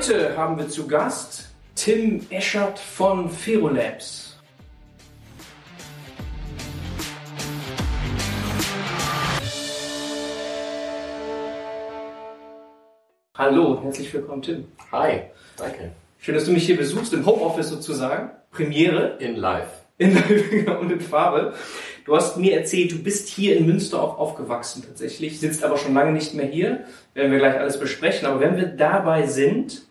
Heute haben wir zu Gast Tim Eschert von Ferolabs. Hallo, herzlich willkommen, Tim. Hi, danke. Schön, dass du mich hier besuchst, im Homeoffice sozusagen. Premiere. In live. In und in Farbe. Du hast mir erzählt, du bist hier in Münster auch aufgewachsen tatsächlich, sitzt aber schon lange nicht mehr hier. Werden wir gleich alles besprechen. Aber wenn wir dabei sind,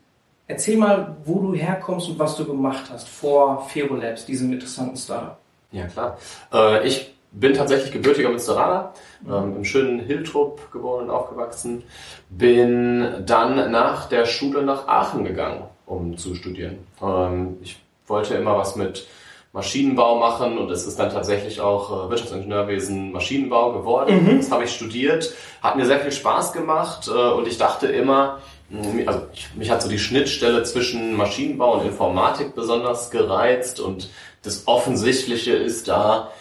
erzähl mal, wo du herkommst und was du gemacht hast vor Ferolabs, diesem interessanten Startup. Ja, klar. Äh, ich bin tatsächlich gebürtiger Münsteraner, ähm, im schönen Hiltrup geboren und aufgewachsen. Bin dann nach der Schule nach Aachen gegangen, um zu studieren. Ähm, ich wollte immer was mit Maschinenbau machen und es ist dann tatsächlich auch äh, Wirtschaftsingenieurwesen Maschinenbau geworden. Mhm. Das habe ich studiert, hat mir sehr viel Spaß gemacht äh, und ich dachte immer, mm, also ich, mich hat so die Schnittstelle zwischen Maschinenbau und Informatik besonders gereizt und das Offensichtliche ist da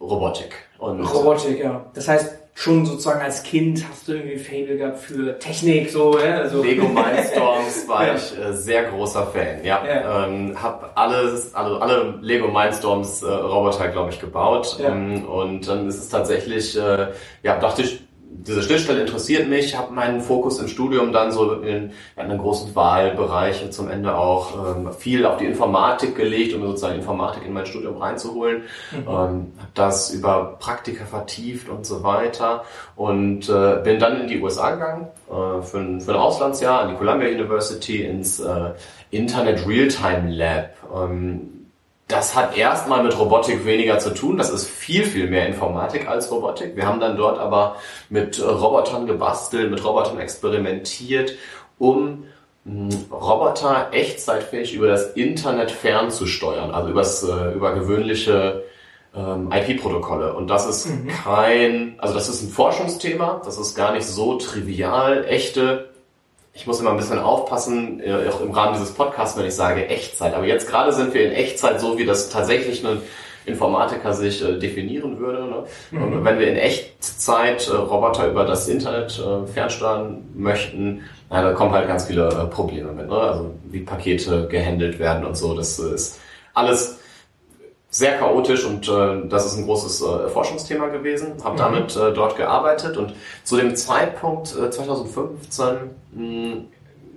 Robotik. Und Robotik, ja. Das heißt, schon sozusagen als Kind hast du irgendwie Fable gehabt für Technik, so, ja? Also. Lego Mindstorms war ich äh, sehr großer Fan, ja. ja. Ähm, hab alles, also alle Lego Mindstorms äh, Roboter, glaube ich, gebaut. Ja. Ähm, und dann ist es tatsächlich, äh, ja, dachte ich, diese Schnittstelle interessiert mich, habe meinen Fokus im Studium dann so in, in einen großen Wahlbereich und zum Ende auch ähm, viel auf die Informatik gelegt, um sozusagen Informatik in mein Studium reinzuholen. Mhm. Ähm, habe das über Praktika vertieft und so weiter und äh, bin dann in die USA gegangen äh, für, ein, für ein Auslandsjahr an die Columbia University ins äh, Internet Realtime Lab. Ähm, das hat erstmal mit Robotik weniger zu tun. Das ist viel, viel mehr Informatik als Robotik. Wir haben dann dort aber mit Robotern gebastelt, mit Robotern experimentiert, um hm, Roboter echtzeitfähig über das Internet fernzusteuern, also übers, äh, über gewöhnliche ähm, IP-Protokolle. Und das ist mhm. kein, also das ist ein Forschungsthema, das ist gar nicht so trivial. Echte ich muss immer ein bisschen aufpassen, äh, auch im Rahmen dieses Podcasts, wenn ich sage Echtzeit. Aber jetzt gerade sind wir in Echtzeit so, wie das tatsächlich ein Informatiker sich äh, definieren würde. Ne? Mhm. Und wenn wir in Echtzeit äh, Roboter über das Internet fernsteuern möchten, na, da kommen halt ganz viele Probleme mit. Ne? Also wie Pakete gehandelt werden und so. Das ist alles sehr chaotisch und äh, das ist ein großes äh, Forschungsthema gewesen. Habe mhm. damit äh, dort gearbeitet und zu dem Zeitpunkt äh, 2015 mh,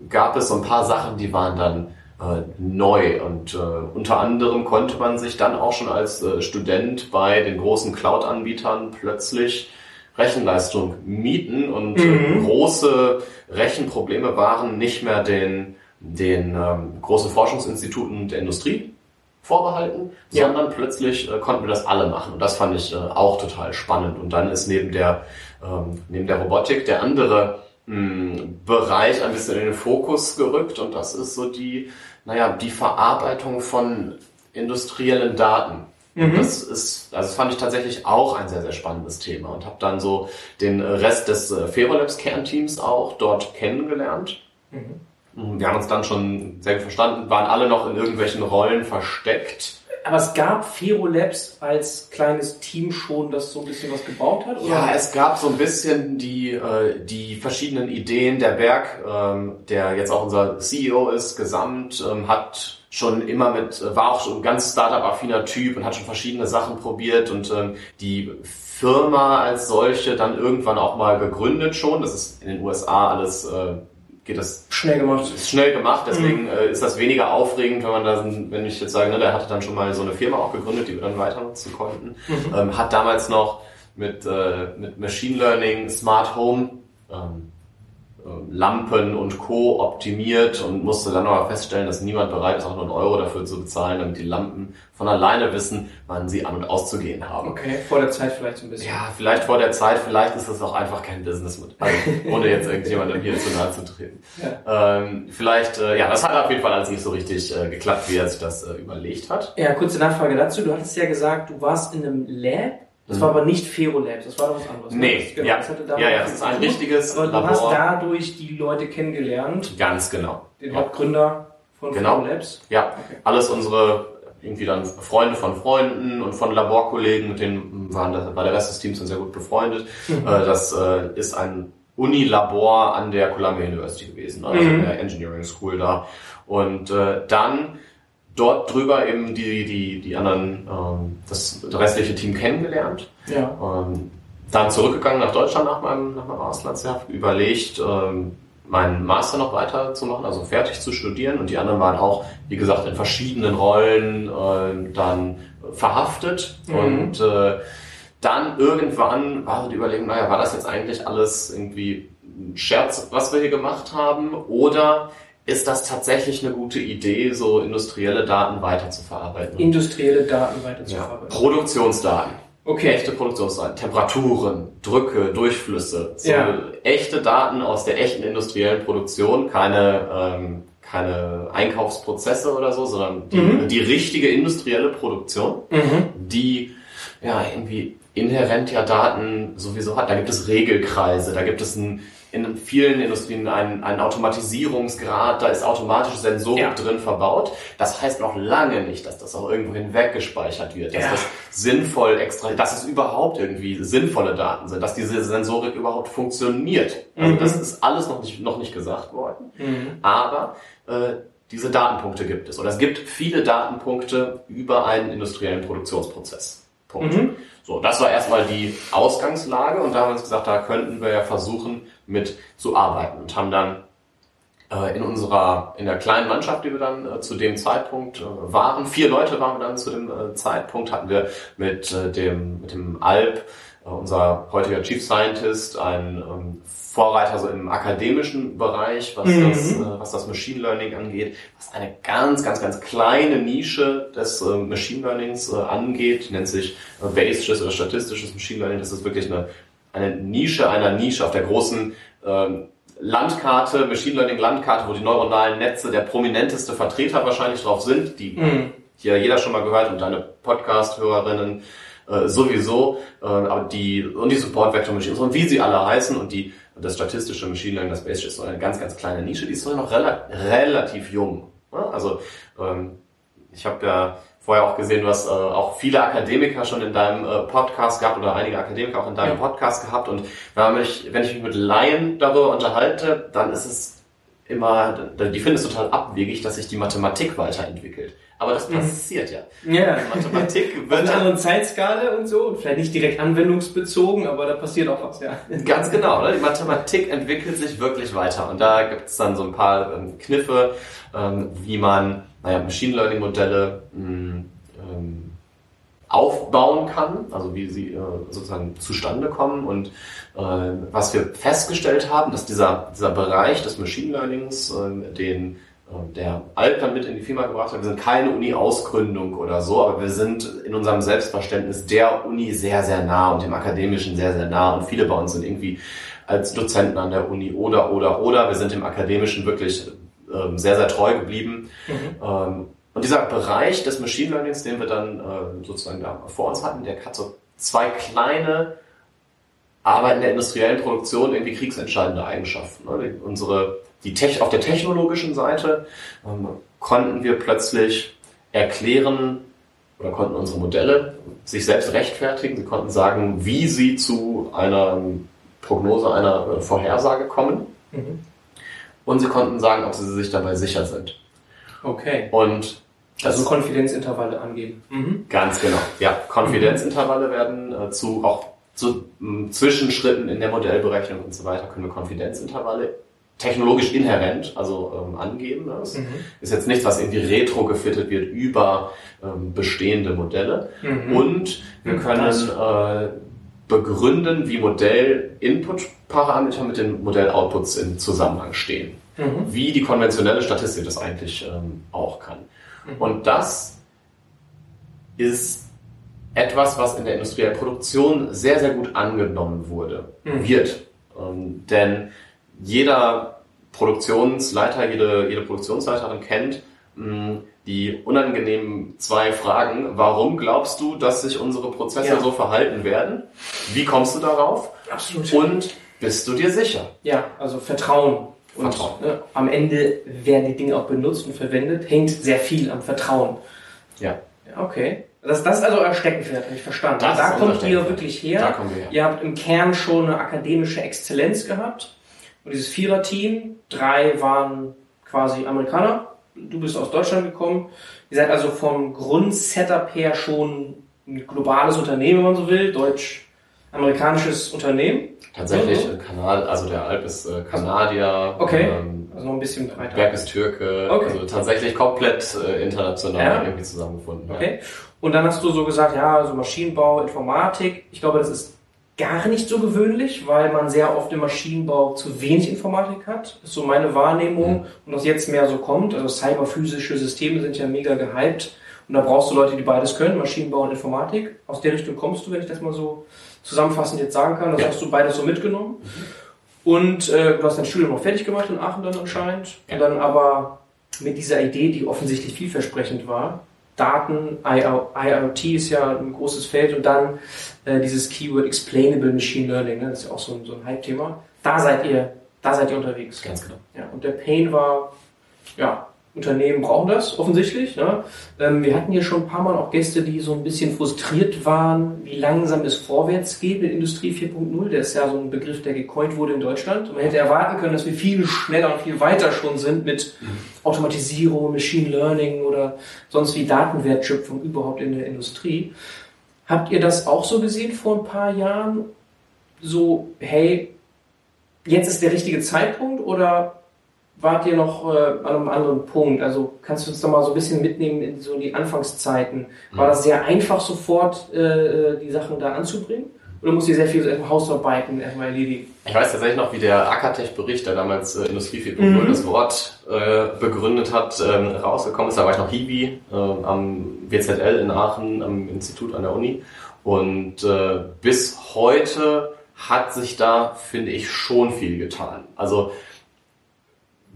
gab es so ein paar Sachen, die waren dann äh, neu und äh, unter anderem konnte man sich dann auch schon als äh, Student bei den großen Cloud-Anbietern plötzlich Rechenleistung mieten und äh, mhm. große Rechenprobleme waren nicht mehr den den ähm, großen Forschungsinstituten der Industrie vorbehalten, ja. sondern plötzlich äh, konnten wir das alle machen. Und das fand ich äh, auch total spannend. Und dann ist neben der, ähm, neben der Robotik der andere mh, hm, Bereich ein bisschen in den Fokus gerückt. Und das ist so die, naja, die Verarbeitung von industriellen Daten. Mhm. Das ist, also das fand ich tatsächlich auch ein sehr, sehr spannendes Thema und habe dann so den Rest des äh, Ferolabs Kernteams auch dort kennengelernt. Mhm. Wir haben uns dann schon sehr gut verstanden, waren alle noch in irgendwelchen Rollen versteckt. Aber es gab Ferolabs als kleines Team schon, das so ein bisschen was gebaut hat? Oder? Ja, es gab so ein bisschen die, äh, die verschiedenen Ideen. Der Berg, ähm, der jetzt auch unser CEO ist, gesamt, ähm, hat schon immer mit, war auch schon ein ganz Startup-affiner Typ und hat schon verschiedene Sachen probiert und ähm, die Firma als solche dann irgendwann auch mal gegründet schon. Das ist in den USA alles äh, geht das schnell gemacht. Ist schnell gemacht, deswegen mhm. äh, ist das weniger aufregend, wenn man da, wenn ich jetzt sage, ne, der hatte dann schon mal so eine Firma auch gegründet, die wir dann weiter nutzen konnten. Mhm. Ähm, hat damals noch mit, äh, mit Machine Learning, Smart Home ähm, Lampen und Co. optimiert und musste dann aber feststellen, dass niemand bereit ist, auch nur einen Euro dafür zu bezahlen, damit die Lampen von alleine wissen, wann sie an- und auszugehen haben. Okay, vor der Zeit vielleicht so ein bisschen. Ja, vielleicht vor der Zeit, vielleicht ist das auch einfach kein Business mit, also, ohne jetzt irgendjemandem hier zu nahe zu treten. Ja. Ähm, vielleicht, äh, ja, das hat auf jeden Fall alles nicht so richtig äh, geklappt, wie er sich das äh, überlegt hat. Ja, kurze Nachfrage dazu. Du hattest ja gesagt, du warst in einem Lab das war aber nicht Ferolabs, das war doch was anderes. Ne? Nee, genau, ja. Das hatte ja, ja, das ist ein richtiges Aber du Labor. hast dadurch die Leute kennengelernt. Ganz genau. Den ja. Hauptgründer von genau. Ferolabs. Ja, okay. alles unsere irgendwie dann Freunde von Freunden und von Laborkollegen, mit denen waren das, war der Rest des Teams dann sehr gut befreundet. Mhm. Äh, das äh, ist ein Unilabor an der Columbia University gewesen, also mhm. in der Engineering School da. Und äh, dann dort drüber eben die, die, die anderen, ähm, das restliche Team kennengelernt. Ja. Ähm, dann zurückgegangen nach Deutschland nach meinem, nach meinem Auslandsjahr, überlegt, ähm, meinen Master noch weiterzumachen, also fertig zu studieren. Und die anderen waren auch, wie gesagt, in verschiedenen Rollen äh, dann verhaftet. Mhm. Und äh, dann irgendwann war so die Überlegung, naja, war das jetzt eigentlich alles irgendwie ein Scherz, was wir hier gemacht haben? Oder ist das tatsächlich eine gute Idee, so industrielle Daten weiterzuverarbeiten? Industrielle Daten weiterzuverarbeiten. Ja. Produktionsdaten. Okay. Echte Produktionsdaten, Temperaturen, Drücke, Durchflüsse. So ja. echte Daten aus der echten industriellen Produktion, keine, ähm, keine Einkaufsprozesse oder so, sondern die, mhm. die richtige industrielle Produktion, mhm. die ja irgendwie inhärent ja Daten sowieso hat. Da gibt es Regelkreise, da gibt es ein, in vielen Industrien einen, einen Automatisierungsgrad, da ist automatische Sensorik ja. drin verbaut. Das heißt noch lange nicht, dass das auch irgendwo hinweg gespeichert wird, dass ja. das sinnvoll extra, dass es überhaupt irgendwie sinnvolle Daten sind, dass diese Sensorik überhaupt funktioniert. Also mhm. das ist alles noch nicht, noch nicht gesagt worden. Mhm. Aber äh, diese Datenpunkte gibt es. Oder es gibt viele Datenpunkte über einen industriellen Produktionsprozess. Punkt. Mhm. So, das war erstmal die Ausgangslage und da haben wir uns gesagt, da könnten wir ja versuchen, mit zu arbeiten und haben dann äh, in unserer, in der kleinen Mannschaft, die wir dann äh, zu dem Zeitpunkt äh, waren, vier Leute waren wir dann zu dem äh, Zeitpunkt, hatten wir mit äh, dem, mit dem Alp, äh, unser heutiger Chief Scientist, ein ähm, Vorreiter so im akademischen Bereich, was, mhm. das, was das Machine Learning angeht, was eine ganz, ganz, ganz kleine Nische des Machine Learnings angeht, nennt sich Bayesisches oder statistisches Machine Learning. Das ist wirklich eine, eine Nische einer Nische auf der großen ähm, Landkarte, Machine Learning Landkarte, wo die neuronalen Netze der prominenteste Vertreter wahrscheinlich drauf sind, die mhm. hier jeder schon mal gehört und deine Podcast-Hörerinnen äh, sowieso, äh, aber die und die Support Vector Machines und wie sie alle heißen und die das statistische Machine Learning, das Basic ist so eine ganz, ganz kleine Nische, die ist so noch rela relativ jung. Also ähm, ich habe ja vorher auch gesehen, du hast äh, auch viele Akademiker schon in deinem äh, Podcast gehabt oder einige Akademiker auch in deinem ja. Podcast gehabt und wenn ich, wenn ich mich mit Laien darüber unterhalte, dann ist es immer, die finden es total abwegig, dass sich die Mathematik weiterentwickelt. Aber das mhm. passiert ja. Ja. Mathematik wird. Auf einer anderen Zeitskala und so. Und vielleicht nicht direkt anwendungsbezogen, aber da passiert auch was, ja. Ganz genau. Ne? Die Mathematik entwickelt sich wirklich weiter. Und da gibt es dann so ein paar ähm, Kniffe, ähm, wie man naja, Machine Learning Modelle hm, ähm, aufbauen kann, also wie sie äh, sozusagen zustande kommen. Und äh, was wir festgestellt haben, dass dieser, dieser Bereich des Machine Learnings, äh, den der Alp dann mit in die Firma gebracht hat. Wir sind keine Uni-Ausgründung oder so, aber wir sind in unserem Selbstverständnis der Uni sehr, sehr nah und dem Akademischen sehr, sehr nah. Und viele bei uns sind irgendwie als Dozenten an der Uni oder, oder, oder. Wir sind dem Akademischen wirklich ähm, sehr, sehr treu geblieben. Mhm. Ähm, und dieser Bereich des Machine Learnings, den wir dann äh, sozusagen da vor uns hatten, der hat so zwei kleine, aber in der industriellen Produktion irgendwie kriegsentscheidende Eigenschaften. Ne? Unsere die Tech auf der technologischen Seite ähm, konnten wir plötzlich erklären oder konnten unsere Modelle sich selbst rechtfertigen. Sie konnten sagen, wie sie zu einer Prognose, einer äh, Vorhersage kommen. Mhm. Und sie konnten sagen, ob sie sich dabei sicher sind. Okay. Und also Konfidenzintervalle angeben. Mhm. Ganz genau. Ja, Konfidenzintervalle werden äh, zu auch zu m, Zwischenschritten in der Modellberechnung und so weiter können wir Konfidenzintervalle technologisch inhärent, also ähm, angeben. Das mhm. ist jetzt nichts, was irgendwie retrofittet wird über ähm, bestehende Modelle. Mhm. Und wir mhm. können äh, begründen, wie Modell-Input-Parameter mit den Modell-Outputs in Zusammenhang stehen. Mhm. Wie die konventionelle Statistik das eigentlich ähm, auch kann. Mhm. Und das ist etwas, was in der industriellen Produktion sehr, sehr gut angenommen wurde, mhm. wird. Ähm, denn jeder Produktionsleiter, jede, jede Produktionsleiterin kennt die unangenehmen zwei Fragen. Warum glaubst du, dass sich unsere Prozesse ja. so verhalten werden? Wie kommst du darauf? Absolut. Und bist du dir sicher? Ja, also Vertrauen. Und Vertrauen. Ne, am Ende werden die Dinge auch benutzt und verwendet, hängt sehr viel am Vertrauen. Ja. ja okay. Das, das ist also euer Steckenpferd, habe ich verstanden. Das da kommt ihr wirklich her. Da kommen wir her. Ihr habt im Kern schon eine akademische Exzellenz gehabt. Und dieses Vierer-Team, drei waren quasi Amerikaner. Du bist aus Deutschland gekommen. Ihr seid also vom Grundsetup her schon ein globales Unternehmen, wenn man so will, deutsch-amerikanisches Unternehmen. Tatsächlich, ja, so. Kanal, also der Alp ist äh, Kanadier. Okay. Ähm, also noch ein bisschen breiter. Berg ist Türke. Okay. Also tatsächlich komplett äh, international ja. irgendwie zusammengefunden. Okay. Und dann hast du so gesagt, ja, so Maschinenbau, Informatik. Ich glaube, das ist gar nicht so gewöhnlich, weil man sehr oft im Maschinenbau zu wenig Informatik hat. Das ist so meine Wahrnehmung mhm. und das jetzt mehr so kommt. Also cyberphysische Systeme sind ja mega gehypt und da brauchst du Leute, die beides können, Maschinenbau und Informatik. Aus der Richtung kommst du, wenn ich das mal so zusammenfassend jetzt sagen kann. Das ja. hast du beides so mitgenommen. Mhm. Und äh, du hast dein Studium noch fertig gemacht in Aachen dann anscheinend. Ja. Und dann aber mit dieser Idee, die offensichtlich vielversprechend war, Daten, IoT ist ja ein großes Feld und dann äh, dieses Keyword Explainable Machine Learning, ne, das ist ja auch so ein, so ein Hype-Thema. Da seid ihr, da seid ihr unterwegs. Ganz genau. Ja, und der Pain war, ja, Unternehmen brauchen das offensichtlich. Ne? Ähm, wir hatten hier schon ein paar Mal auch Gäste, die so ein bisschen frustriert waren, wie langsam es vorwärts geht mit Industrie 4.0. Der ist ja so ein Begriff, der gecoint wurde in Deutschland. Und man hätte erwarten können, dass wir viel schneller und viel weiter schon sind mit Automatisierung, Machine Learning oder sonst wie Datenwertschöpfung überhaupt in der Industrie. Habt ihr das auch so gesehen vor ein paar Jahren? So, hey, jetzt ist der richtige Zeitpunkt oder wart ihr noch äh, an einem anderen Punkt? Also kannst du uns da mal so ein bisschen mitnehmen in so die Anfangszeiten? War mhm. das sehr einfach sofort äh, die Sachen da anzubringen? Oder musst ihr sehr viel Hausarbeiten erstmal erledigen? Ich weiß tatsächlich noch, wie der Akatech-Bericht, der damals äh, Industrie 4.0 mhm. das Wort äh, begründet hat, ähm, rausgekommen ist. Da war ich noch Hiwi äh, am WZL in Aachen, am Institut an der Uni. Und äh, bis heute hat sich da, finde ich, schon viel getan. Also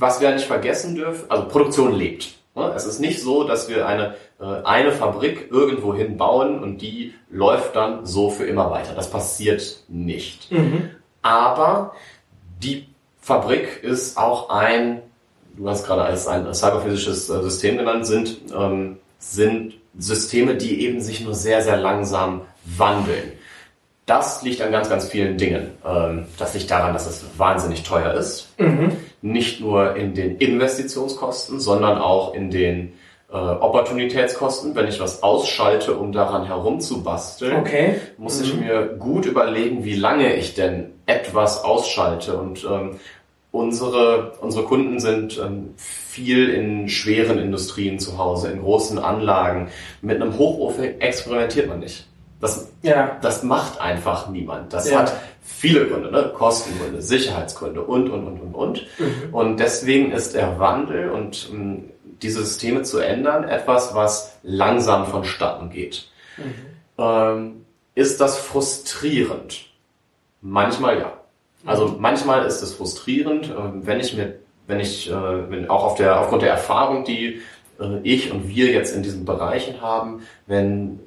was wir nicht vergessen dürfen, also Produktion lebt. Ne? Es ist nicht so, dass wir eine, äh, eine Fabrik irgendwo hin bauen und die läuft dann so für immer weiter. Das passiert nicht. Mhm. Aber die Fabrik ist auch ein, du hast gerade als ein cyberphysisches äh, System genannt, sind, ähm, sind Systeme, die eben sich nur sehr, sehr langsam wandeln. Das liegt an ganz, ganz vielen Dingen. Ähm, das liegt daran, dass es wahnsinnig teuer ist. Mhm. Nicht nur in den Investitionskosten, sondern auch in den äh, Opportunitätskosten. Wenn ich was ausschalte, um daran herumzubasteln, okay. muss mhm. ich mir gut überlegen, wie lange ich denn etwas ausschalte. Und ähm, unsere, unsere Kunden sind ähm, viel in schweren Industrien zu Hause, in großen Anlagen. Mit einem Hochofen experimentiert man nicht. Das, ja. das macht einfach niemand. Das ja. hat viele Gründe, ne? Kostengründe, Sicherheitsgründe und, und, und, und, und. Mhm. Und deswegen ist der Wandel und um, ähm, diese Systeme zu ändern etwas, was langsam vonstatten geht. Mhm. Ähm, ist das frustrierend? Manchmal ja. Also mhm. manchmal ist es frustrierend, äh, wenn ich mir, wenn ich, äh, wenn auch auf der, aufgrund der Erfahrung, die äh, ich und wir jetzt in diesen Bereichen haben, wenn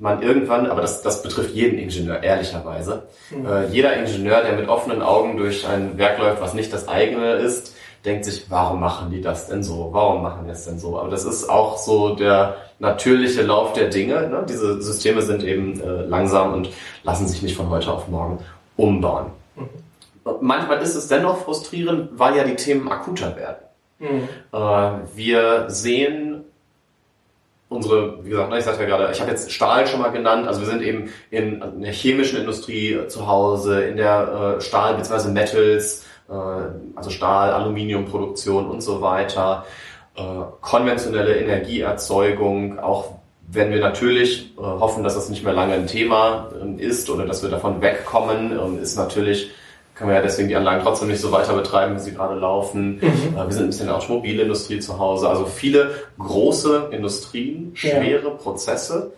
man irgendwann, aber das, das betrifft jeden Ingenieur, ehrlicherweise. Mhm. Äh, jeder Ingenieur, der mit offenen Augen durch ein Werk läuft, was nicht das eigene ist, denkt sich, warum machen die das denn so? Warum machen die es denn so? Aber das ist auch so der natürliche Lauf der Dinge. Ne? Diese Systeme sind eben äh, langsam und lassen sich nicht von heute auf morgen umbauen. Mhm. Manchmal ist es dennoch frustrierend, weil ja die Themen akuter werden. Mhm. Äh, wir sehen unsere, wie gesagt, ne, ich sagte ja gerade, ich habe jetzt Stahl schon mal genannt, also wir sind eben in, der chemischen Industrie zu Hause, in der äh, Stahl- bzw. Metals, äh, also Stahl, Aluminiumproduktion und so weiter, äh, konventionelle Energieerzeugung, auch wenn wir natürlich äh, hoffen, dass das nicht mehr lange ein Thema äh, ist oder dass wir davon wegkommen, äh, ist natürlich können wir ja deswegen die Anlagen trotzdem nicht so weiter betreiben, wie sie gerade laufen. Mhm. Äh, wir sind ein bisschen in der Automobilindustrie zu Hause. Also viele große Industrien, schwere ja. Prozesse.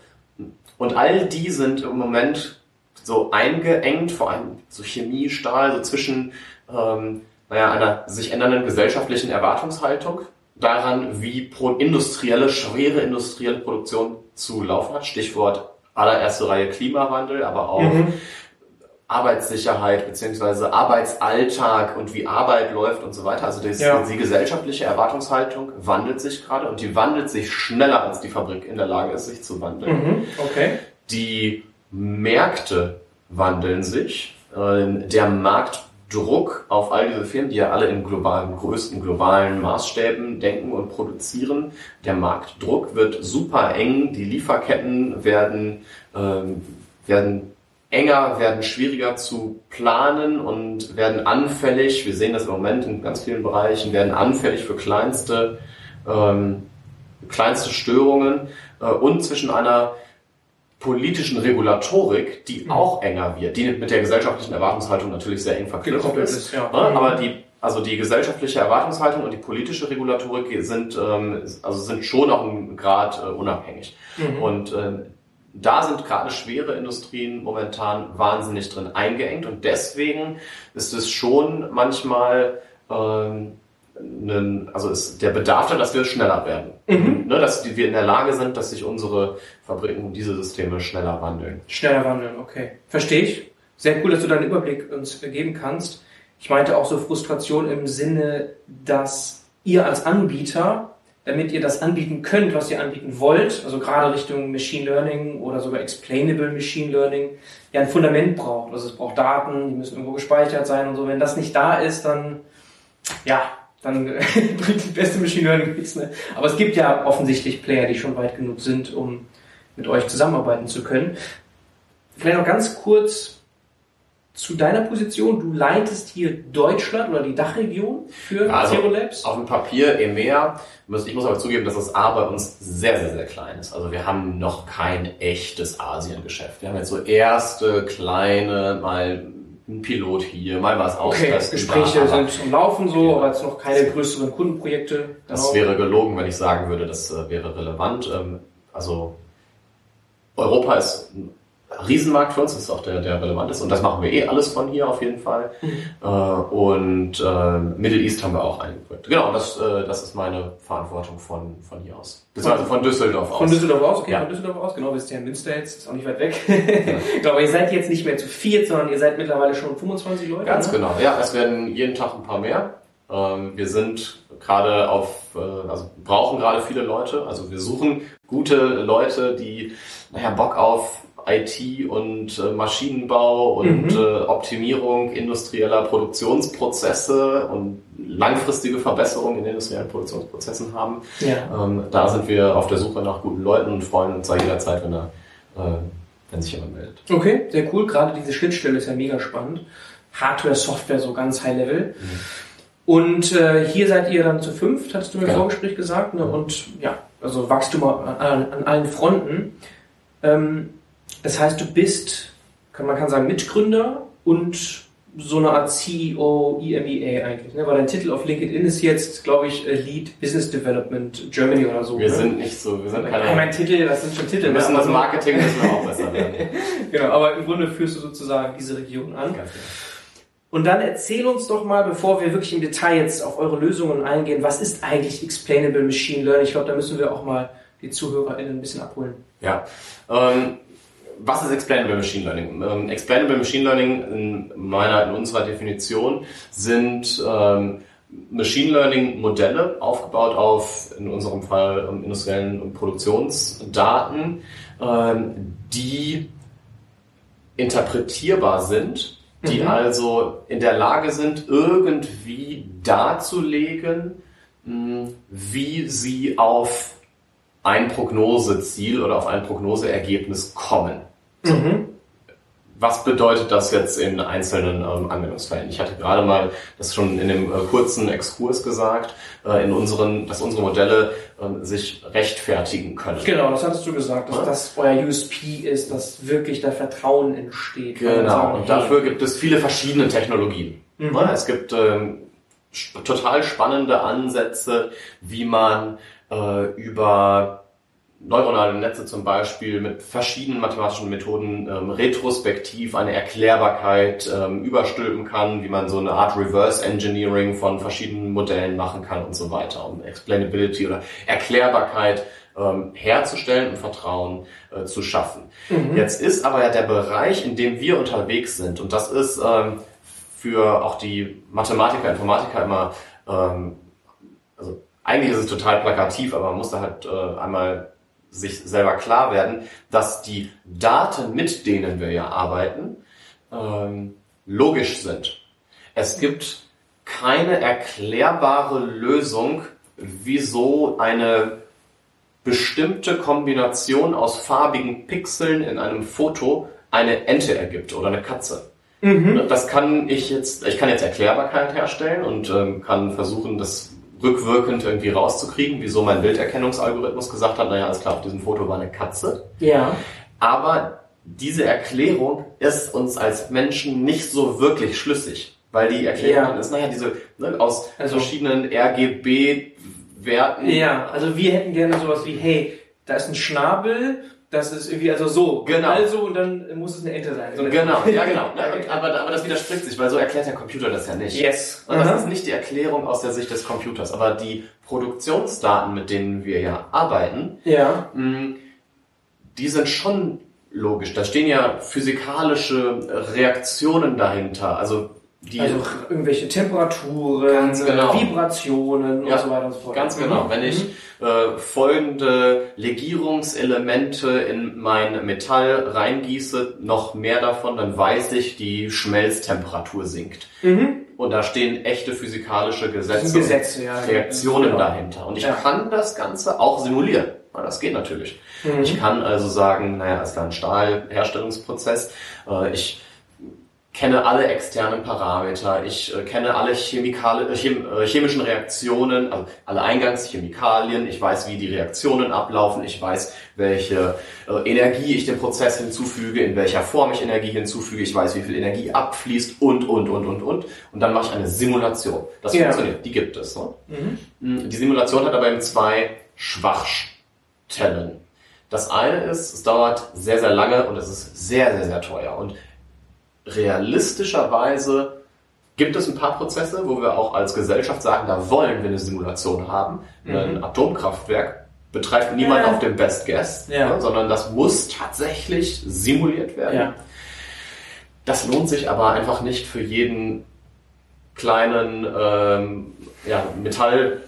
Und all die sind im Moment so eingeengt, vor allem so Chemie, Stahl, so zwischen ähm, naja, einer sich ändernden gesellschaftlichen Erwartungshaltung daran, wie pro industrielle, schwere industrielle Produktion zu laufen hat. Stichwort allererste Reihe Klimawandel, aber auch mhm Arbeitssicherheit beziehungsweise Arbeitsalltag und wie Arbeit läuft und so weiter. Also das, ja. die gesellschaftliche Erwartungshaltung wandelt sich gerade und die wandelt sich schneller, als die Fabrik in der Lage ist, sich zu wandeln. Mhm. Okay. Die Märkte wandeln sich. Äh, der Marktdruck auf all diese Firmen, die ja alle in globalen, größten globalen Maßstäben denken und produzieren, der Marktdruck wird super eng. Die Lieferketten werden, ähm, werden enger, werden schwieriger zu planen und werden anfällig, wir sehen das im Moment in ganz vielen Bereichen, werden anfällig für kleinste, ähm, kleinste Störungen äh, und zwischen einer politischen Regulatorik, die mhm. auch enger wird, die mit der gesellschaftlichen Erwartungshaltung natürlich sehr eng verknüpft ist. ist ja. Aber die, also die gesellschaftliche Erwartungshaltung und die politische Regulatorik sind, ähm, also sind schon auch ein Grad äh, unabhängig. Mhm. Und äh, da sind gerade schwere Industrien momentan wahnsinnig drin eingeengt und deswegen ist es schon manchmal ähm, einen, also ist der Bedarf da, dass wir schneller werden. Mhm. Ne, dass wir in der Lage sind, dass sich unsere Fabriken, diese Systeme schneller wandeln. Schneller wandeln, okay. Verstehe ich. Sehr cool, dass du deinen Überblick uns geben kannst. Ich meinte auch so Frustration im Sinne, dass ihr als Anbieter damit ihr das anbieten könnt, was ihr anbieten wollt, also gerade Richtung Machine Learning oder sogar Explainable Machine Learning, ja ein Fundament braucht. Also es braucht Daten, die müssen irgendwo gespeichert sein und so. Wenn das nicht da ist, dann, ja, dann bringt die beste Machine Learning nichts. Ne? Aber es gibt ja offensichtlich Player, die schon weit genug sind, um mit euch zusammenarbeiten zu können. Vielleicht noch ganz kurz zu deiner Position. Du leitest hier Deutschland oder die Dachregion für also Zero Labs. Auf dem Papier EMEA. Ich muss aber zugeben, dass das A bei uns sehr, sehr, sehr klein ist. Also wir haben noch kein echtes Asiengeschäft. Wir haben jetzt so erste kleine, mal ein Pilot hier, mal was okay, Gespräche da, sind zum Laufen so, ja. aber jetzt noch keine größeren Kundenprojekte. Genau. Das wäre gelogen, wenn ich sagen würde, das äh, wäre relevant. Ähm, also Europa ist Riesenmarkt für uns, das ist auch der, der relevant ist. Und das machen wir eh alles von hier auf jeden Fall. Mhm. Äh, und äh, Middle East haben wir auch Projekte. Genau, das, äh, das ist meine Verantwortung von, von hier aus. Also von Düsseldorf aus. Von Düsseldorf aus, okay, ja. von Düsseldorf aus, genau, wir sind ja in Münster jetzt, ist auch nicht weit weg. Ja. genau, aber ihr seid jetzt nicht mehr zu viert, sondern ihr seid mittlerweile schon 25 Leute. Ganz ne? genau, ja, es werden jeden Tag ein paar mehr. Ähm, wir sind gerade auf, äh, also brauchen gerade viele Leute, also wir suchen gute Leute, die, naja, Bock auf IT und äh, Maschinenbau und mhm. äh, Optimierung industrieller Produktionsprozesse und langfristige Verbesserungen in industriellen Produktionsprozessen haben. Ja. Ähm, da sind wir auf der Suche nach guten Leuten und freuen uns da jederzeit, wenn, er, äh, wenn sich jemand meldet. Okay, sehr cool. Gerade diese Schnittstelle ist ja mega spannend. Hardware, Software, so ganz High Level. Mhm. Und äh, hier seid ihr dann zu fünft, hattest du mir im genau. Vorgespräch gesagt. Ne? Und ja, also Wachstum an, an allen Fronten. Ähm, das heißt, du bist, man kann sagen, Mitgründer und so eine Art CEO, EMEA eigentlich, ne? weil dein Titel auf LinkedIn ist jetzt, glaube ich, Lead Business Development Germany oder so. Wir ne? sind nicht so, wir sind keine. Ja, mein Titel, das sind schon Titel. Wir müssen das Marketing müssen wir auch besser werden. genau, aber im Grunde führst du sozusagen diese Region an. Ganz genau. Und dann erzähl uns doch mal, bevor wir wirklich im Detail jetzt auf eure Lösungen eingehen, was ist eigentlich Explainable Machine Learning? Ich glaube, da müssen wir auch mal die ZuhörerInnen ein bisschen abholen. Ja, ähm, was ist Explainable Machine Learning? Ähm, Explainable Machine Learning in meiner, in unserer Definition sind ähm, Machine Learning Modelle aufgebaut auf, in unserem Fall, um, industriellen Produktionsdaten, ähm, die interpretierbar sind, die mhm. also in der Lage sind, irgendwie darzulegen, mh, wie sie auf ein Prognoseziel oder auf ein Prognoseergebnis kommen. Mhm. Was bedeutet das jetzt in einzelnen ähm, Anwendungsfällen? Ich hatte gerade mal das schon in dem äh, kurzen Exkurs gesagt, äh, in unseren, dass unsere Modelle äh, sich rechtfertigen können. Genau, das hattest du gesagt, dass ja? das euer USP ist, dass wirklich da Vertrauen entsteht. Genau, sagen, und dafür gibt es viele verschiedene Technologien. Mhm. Ja, es gibt ähm, total spannende Ansätze, wie man äh, über neuronale Netze zum Beispiel mit verschiedenen mathematischen Methoden ähm, retrospektiv eine Erklärbarkeit ähm, überstülpen kann, wie man so eine Art Reverse Engineering von verschiedenen Modellen machen kann und so weiter, um Explainability oder Erklärbarkeit ähm, herzustellen und Vertrauen äh, zu schaffen. Mhm. Jetzt ist aber ja der Bereich, in dem wir unterwegs sind, und das ist ähm, für auch die Mathematiker, Informatiker immer, ähm, also eigentlich ist es total plakativ, aber man muss da halt äh, einmal sich selber klar werden, dass die Daten, mit denen wir ja arbeiten, ähm, logisch sind. Es gibt keine erklärbare Lösung, wieso eine bestimmte Kombination aus farbigen Pixeln in einem Foto eine Ente ergibt oder eine Katze. Mhm. Das kann ich jetzt, ich kann jetzt Erklärbarkeit herstellen und ähm, kann versuchen, das rückwirkend irgendwie rauszukriegen, wieso mein Bilderkennungsalgorithmus gesagt hat, naja, alles klar, auf diesem Foto war eine Katze. Ja. Aber diese Erklärung ist uns als Menschen nicht so wirklich schlüssig. Weil die Erklärung ja. ist, naja, diese ne, aus also, verschiedenen RGB-Werten. Ja, also wir hätten gerne sowas wie, hey, da ist ein Schnabel, das ist irgendwie also so. Genau. Also und dann muss es eine Ente sein. So, genau, ja genau. aber, aber das widerspricht sich, weil so erklärt der Computer das ja nicht. Yes. Und das ist nicht die Erklärung aus der Sicht des Computers, aber die Produktionsdaten, mit denen wir ja arbeiten, ja. Mh, die sind schon logisch. Da stehen ja physikalische Reaktionen dahinter. Also die also irgendwelche Temperaturen, genau. Vibrationen ja, und so weiter und so fort. Ganz genau. Wenn ich mhm. äh, folgende Legierungselemente in mein Metall reingieße, noch mehr davon, dann weiß ich, die Schmelztemperatur sinkt. Mhm. Und da stehen echte physikalische Gesetze, Gesetze ja, Reaktionen genau. dahinter. Und ich ja. kann das Ganze auch simulieren. Das geht natürlich. Mhm. Ich kann also sagen, naja, es ist ein Stahlherstellungsprozess. Äh, ich kenne alle externen Parameter, ich äh, kenne alle Chemikale, äh, chem, äh, chemischen Reaktionen, also alle Eingangschemikalien, ich weiß, wie die Reaktionen ablaufen, ich weiß, welche äh, Energie ich dem Prozess hinzufüge, in welcher Form ich Energie hinzufüge, ich weiß, wie viel Energie abfließt und, und, und, und, und. Und dann mache ich eine Simulation. Das ja. funktioniert, die gibt es. Ne? Mhm. Mm, die Simulation hat aber eben zwei Schwachstellen. Das eine ist, es dauert sehr, sehr lange und es ist sehr, sehr, sehr teuer. Und realistischerweise gibt es ein paar Prozesse, wo wir auch als Gesellschaft sagen, da wollen wir eine Simulation haben. Mhm. Ein Atomkraftwerk betreibt niemand ja. auf dem Best Guess, ja. ne, sondern das muss tatsächlich simuliert werden. Ja. Das lohnt sich aber einfach nicht für jeden kleinen ähm, ja, Metall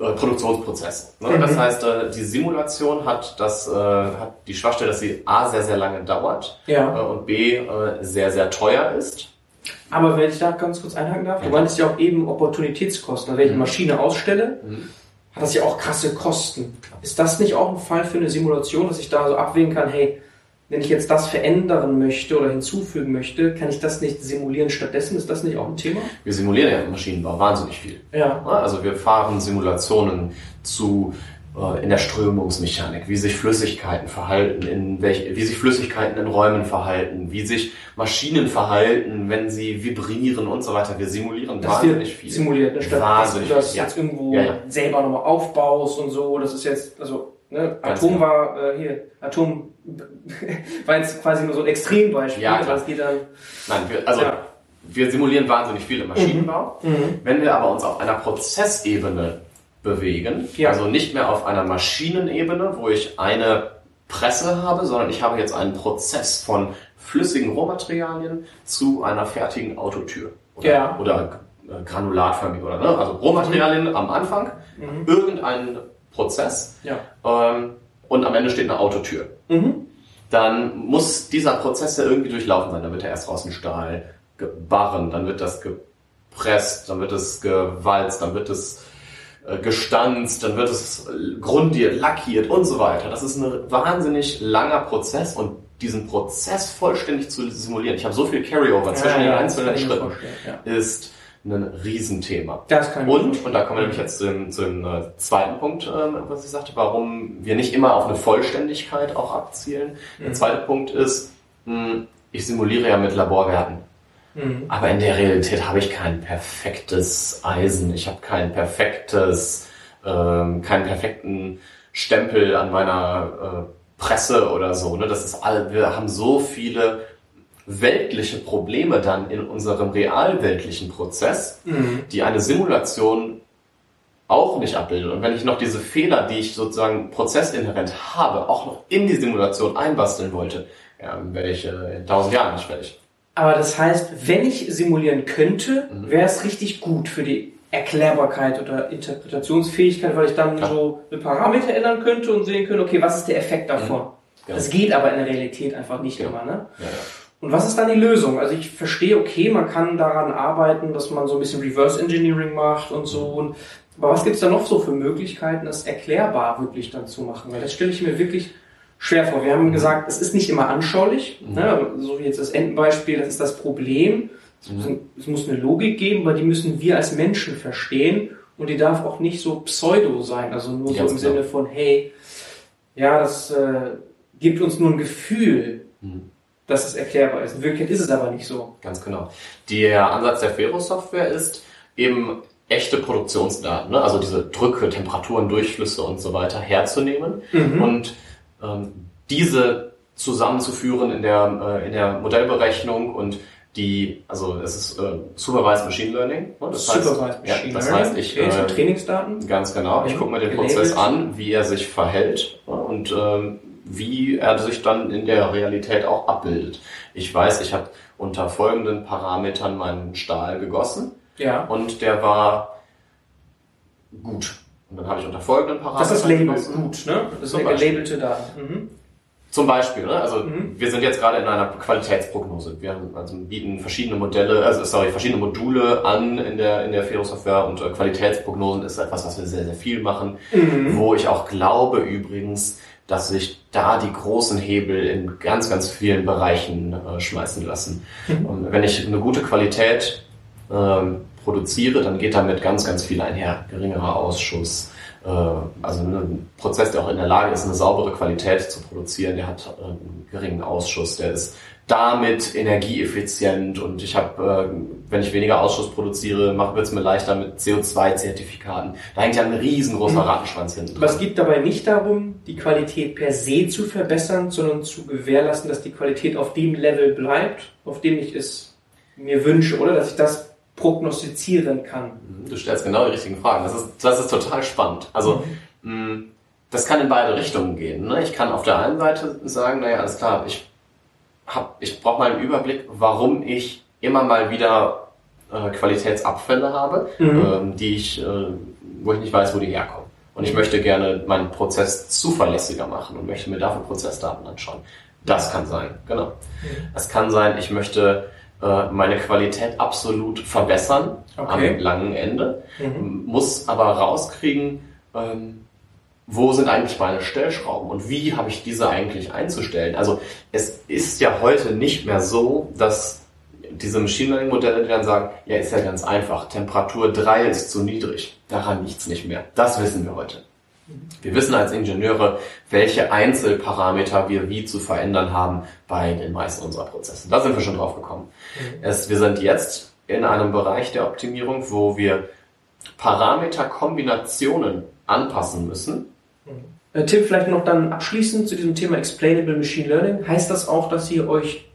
äh, Produktionsprozess. Ne? Mhm. Das heißt, äh, die Simulation hat das äh, hat die Schwachstelle, dass sie a sehr sehr lange dauert ja. und b sehr sehr teuer ist. Aber wenn ich da ganz kurz einhaken darf, ja. du meintest ja auch eben Opportunitätskosten. Also wenn ich eine mhm. Maschine ausstelle, mhm. hat das ja auch krasse Kosten. Ist das nicht auch ein Fall für eine Simulation, dass ich da so abwägen kann, hey, wenn ich jetzt das verändern möchte oder hinzufügen möchte, kann ich das nicht simulieren stattdessen? Ist das nicht auch ein Thema? Wir simulieren ja im Maschinenbau wahnsinnig viel. Ja. Also wir fahren Simulationen zu äh, in der Strömungsmechanik, wie sich Flüssigkeiten verhalten, in welch, wie sich Flüssigkeiten in Räumen verhalten, wie sich Maschinen verhalten, wenn sie vibrieren und so weiter. Wir simulieren das wahnsinnig viel. Simuliert, ne? statt wahnsinnig dass du das ja. jetzt irgendwo ja, ja. selber nochmal aufbaust und so. Das ist jetzt, also Ne? Atom genau. war äh, hier, Atom war jetzt quasi nur so ein Extrembeispiel, ja, klar. das geht dann. Nein, wir, also ja. wir simulieren wahnsinnig viel im Maschinenbau. Mhm. mhm. Wenn wir aber uns auf einer Prozessebene bewegen, ja. also nicht mehr auf einer Maschinenebene, wo ich eine Presse habe, sondern ich habe jetzt einen Prozess von flüssigen Rohmaterialien zu einer fertigen Autotür. Oder, ja. oder äh, granulatförmig oder ne? Also Rohmaterialien mhm. am Anfang, mhm. irgendein Prozess ja. Ähm, und am Ende steht eine Autotür. Mhm. Dann muss dieser Prozess ja irgendwie durchlaufen sein. Dann wird er erst draußen Stahl gebarren, dann wird das gepresst, dann wird es gewalzt, dann wird es äh, gestanzt, dann wird es grundiert, lackiert und so weiter. Das ist ein wahnsinnig langer Prozess und diesen Prozess vollständig zu simulieren. Ich habe so viel Carryover zwischen ja, den einzelnen Schritten, ja. ist ein Riesenthema. Das kann ich und, und da kommen wir nämlich jetzt zum, zum äh, zweiten Punkt, ähm, was ich sagte, warum wir nicht immer auf eine Vollständigkeit auch abzielen. Mhm. Der zweite Punkt ist, mh, hm, ich simuliere ja mit Laborwerten. Mhm. Aber in der Realität habe ich kein perfektes Eisen, ich habe kein perfektes, ähm, keinen perfekten Stempel an meiner äh, Presse oder so. Ne? Das ist all, wir haben so viele weltliche Probleme dann in unserem realweltlichen Prozess, mhm. die eine Simulation auch nicht abbildet und wenn ich noch diese Fehler, die ich sozusagen prozessinhärent habe, auch noch in die Simulation einbasteln wollte, ja, wäre ich äh, in tausend Jahren nicht fertig. Aber das heißt, wenn ich simulieren könnte, mhm. wäre es richtig gut für die Erklärbarkeit oder Interpretationsfähigkeit, weil ich dann Klar. so eine Parameter ändern könnte und sehen könnte, okay, was ist der Effekt davon? Mhm. Ja. Das geht aber in der Realität einfach nicht ja. immer. Ne? Ja, und was ist dann die Lösung? Also ich verstehe, okay, man kann daran arbeiten, dass man so ein bisschen Reverse Engineering macht und so. Und, aber was gibt's da noch so für Möglichkeiten, das erklärbar wirklich dann zu machen? Weil das stelle ich mir wirklich schwer vor. Wir haben gesagt, es ist nicht immer anschaulich, mhm. ne? so wie jetzt das Entenbeispiel, das ist das Problem. Es, mhm. muss, es muss eine Logik geben, aber die müssen wir als Menschen verstehen und die darf auch nicht so pseudo sein, also nur so im genau. Sinne von, hey, ja, das äh, gibt uns nur ein Gefühl. Mhm dass es erklärbar ist. In Wirklichkeit ist es aber nicht so. Ganz genau. Der Ansatz der Fero-Software ist eben echte Produktionsdaten, ne? also diese Drücke, Temperaturen, Durchflüsse und so weiter herzunehmen mhm. und ähm, diese zusammenzuführen in der, äh, in der Modellberechnung und die, also es ist äh, Supervised Machine Learning. Ne? Das Supervised heißt, Machine ja, das Learning. Heißt, ich, äh, Trainingsdaten. Ganz genau. Ich gucke mir den Prozess an, wie er sich verhält ne? und ähm, wie er sich dann in der Realität auch abbildet. Ich weiß, ich habe unter folgenden Parametern meinen Stahl gegossen ja. und der war gut. Und dann habe ich unter folgenden Parametern. Das ist Label gut, ne? Das sind gelabelte Daten. Mhm. Zum Beispiel, ne? also mhm. wir sind jetzt gerade in einer Qualitätsprognose. Wir also bieten verschiedene Modelle, also sorry, verschiedene Module an in der in der Fero-Software und äh, Qualitätsprognosen ist etwas, was wir sehr sehr viel machen, mhm. wo ich auch glaube übrigens, dass sich da die großen Hebel in ganz, ganz vielen Bereichen äh, schmeißen lassen. Mhm. Und wenn ich eine gute Qualität äh, produziere, dann geht damit ganz, ganz viel einher. Geringerer Ausschuss, äh, also ein Prozess, der auch in der Lage ist, eine saubere Qualität zu produzieren, der hat äh, einen geringen Ausschuss, der ist damit energieeffizient und ich habe, äh, wenn ich weniger Ausschuss produziere, wird es mir leichter mit CO2-Zertifikaten. Da hängt ja ein riesengroßer mhm. Rattenschwanz hinten. Aber es geht dabei nicht darum, die Qualität per se zu verbessern, sondern zu gewährleisten, dass die Qualität auf dem Level bleibt, auf dem ich es mir wünsche, oder? Dass ich das prognostizieren kann. Du stellst genau die richtigen Fragen. Das ist, das ist total spannend. Also, mhm. mh, das kann in beide Richtungen gehen. Ne? Ich kann auf der einen Seite sagen, naja, alles klar, ich hab, ich brauche mal einen Überblick, warum ich immer mal wieder äh, Qualitätsabfälle habe, mhm. ähm, die ich, äh, wo ich nicht weiß, wo die herkommen. Und ich möchte gerne meinen Prozess zuverlässiger machen und möchte mir dafür Prozessdaten anschauen. Das kann sein, genau. Mhm. Es kann sein, ich möchte äh, meine Qualität absolut verbessern okay. am langen Ende, mhm. muss aber rauskriegen, ähm, wo sind eigentlich meine Stellschrauben und wie habe ich diese eigentlich einzustellen? Also es ist ja heute nicht mehr so, dass diese Machine Learning Modelle, dann sagen, ja, ist ja ganz einfach, Temperatur 3 ist zu niedrig. Daran nichts nicht mehr. Das wissen wir heute. Wir wissen als Ingenieure, welche Einzelparameter wir wie zu verändern haben bei den meisten unserer Prozesse. Da sind wir schon drauf gekommen. Es, wir sind jetzt in einem Bereich der Optimierung, wo wir Parameterkombinationen anpassen müssen. Mhm. Tim, vielleicht noch dann abschließend zu diesem Thema Explainable Machine Learning. Heißt das auch, dass ihr euch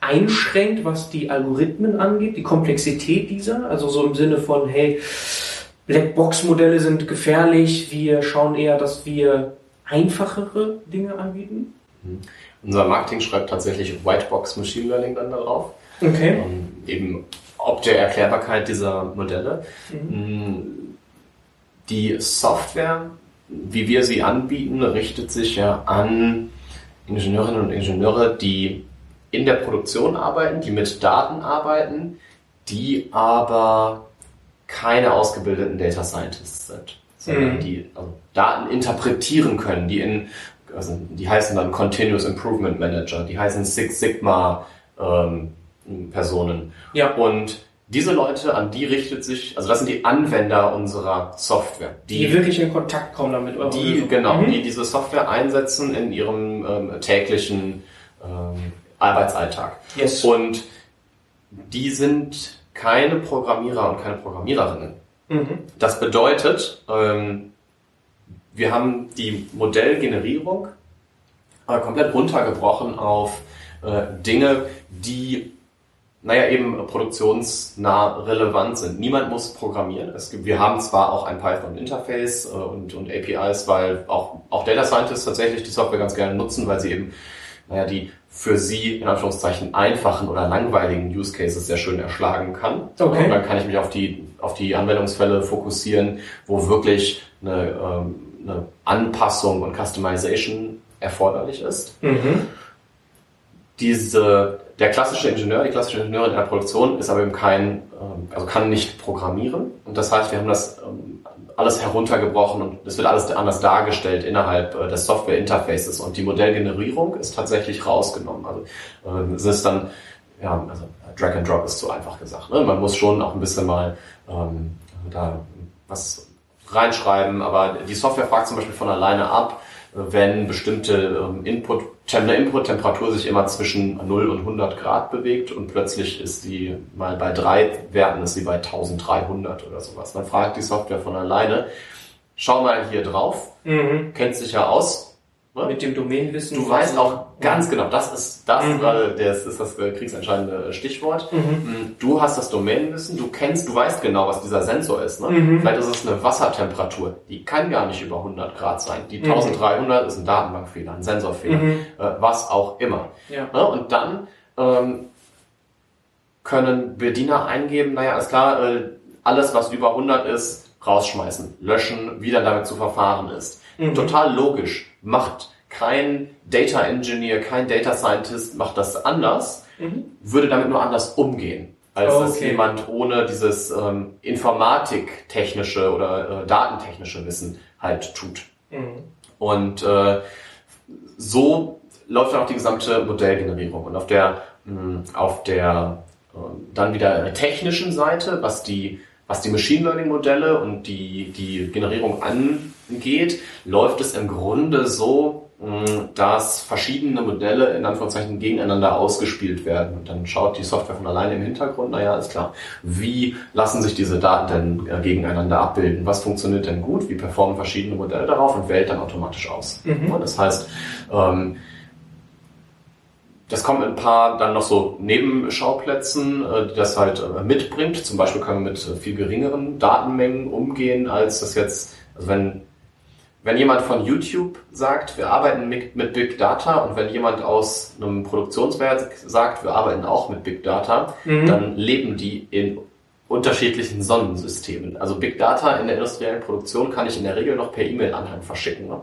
einschränkt, was die Algorithmen angeht, die Komplexität dieser? Also so im Sinne von, hey, Blackbox-Modelle sind gefährlich, wir schauen eher, dass wir einfachere Dinge anbieten? Mhm. Unser Marketing schreibt tatsächlich Whitebox Machine Learning dann darauf. Okay. Ähm, eben ob der Erklärbarkeit dieser Modelle. Mhm. Mm, die Software, wie wir sie anbieten, richtet sich ja an Ingenieurinnen und Ingenieure, die in der Produktion arbeiten, die mit Daten arbeiten, die aber keine ausgebildeten Data Scientists sind, sondern mhm. die also Daten interpretieren können, die in, also die heißen dann Continuous Improvement Manager, die heißen Six Sigma ähm, Personen. Ja. Und diese Leute, an die richtet sich, also das sind die Anwender unserer Software. Die, die wirklich in Kontakt kommen damit. Die, Lösung. genau, mhm. die diese Software einsetzen in ihrem ähm, täglichen ähm, Arbeitsalltag. Yes. Und die sind keine Programmierer und keine Programmiererinnen. Mhm. Das bedeutet, ähm, wir haben die Modellgenerierung äh, komplett runtergebrochen auf äh, Dinge, die naja, eben produktionsnah relevant sind. Niemand muss programmieren. Es gibt, wir haben zwar auch ein Python-Interface äh, und, und APIs, weil auch, auch Data Scientists tatsächlich die Software ganz gerne nutzen, weil sie eben, naja, die für sie in Anführungszeichen einfachen oder langweiligen Use Cases sehr schön erschlagen kann. Okay. Und dann kann ich mich auf die, auf die Anwendungsfälle fokussieren, wo wirklich eine, ähm, eine Anpassung und Customization erforderlich ist. Mhm. Diese, der klassische Ingenieur, die klassische Ingenieurin in der Produktion ist aber eben kein, ähm, also kann nicht programmieren. Und das heißt, wir haben das ähm, alles heruntergebrochen und es wird alles anders dargestellt innerhalb äh, des Software-Interfaces und die Modellgenerierung ist tatsächlich rausgenommen. Also äh, es ist dann, ja, also Drag and Drop ist zu einfach gesagt. Ne? Man muss schon auch ein bisschen mal ähm, da was reinschreiben, aber die Software fragt zum Beispiel von alleine ab, wenn bestimmte ähm, Input, eine Input-Temperatur sich immer zwischen 0 und 100 Grad bewegt und plötzlich ist die mal bei drei Werten ist sie bei 1300 oder sowas. Dann fragt die Software von alleine, schau mal hier drauf, mhm. kennt sich ja aus, Ne? Mit dem Domänenwissen. Du weißt auch ganz genau, das ist das mhm. gerade, das ist das äh, kriegsentscheidende Stichwort. Mhm. Mm, du hast das Domänenwissen, du kennst, du weißt genau, was dieser Sensor ist. Ne? Mhm. Vielleicht ist es eine Wassertemperatur, die kann gar nicht über 100 Grad sein. Die 1300 mhm. ist ein Datenbankfehler, ein Sensorfehler, mhm. äh, was auch immer. Ja. Ne? Und dann ähm, können Bediener eingeben, naja, alles klar, äh, alles was über 100 ist, rausschmeißen, löschen, wie dann damit zu verfahren ist. Mhm. Total logisch. Macht kein Data Engineer, kein Data Scientist macht das anders, mhm. würde damit nur anders umgehen als okay. das jemand ohne dieses ähm, informatiktechnische oder äh, datentechnische Wissen halt tut. Mhm. Und äh, so läuft dann auch die gesamte Modellgenerierung. Und auf der, mh, hm, auf der äh, dann wieder technischen Seite, was die was die Machine Learning Modelle und die, die Generierung angeht, läuft es im Grunde so, dass verschiedene Modelle in Anführungszeichen gegeneinander ausgespielt werden. Und dann schaut die Software von alleine im Hintergrund, naja, ist klar, wie lassen sich diese Daten denn äh, gegeneinander abbilden? Was funktioniert denn gut? Wie performen verschiedene Modelle darauf und wählt dann automatisch aus? Mhm. Das heißt, ähm, das kommt mit ein paar dann noch so Nebenschauplätzen, äh, die das halt äh, mitbringt. Zum Beispiel können wir mit viel geringeren Datenmengen umgehen, als das jetzt, also wenn, wenn jemand von YouTube sagt, wir arbeiten mit, Big Data und wenn jemand aus einem Produktionswerk sagt, wir arbeiten auch mit Big Data, mhm. dann leben die in unterschiedlichen Sonnensystemen. Also Big Data in der industriellen Produktion kann ich in der Regel noch per E-Mail-Anhang verschicken. Ne?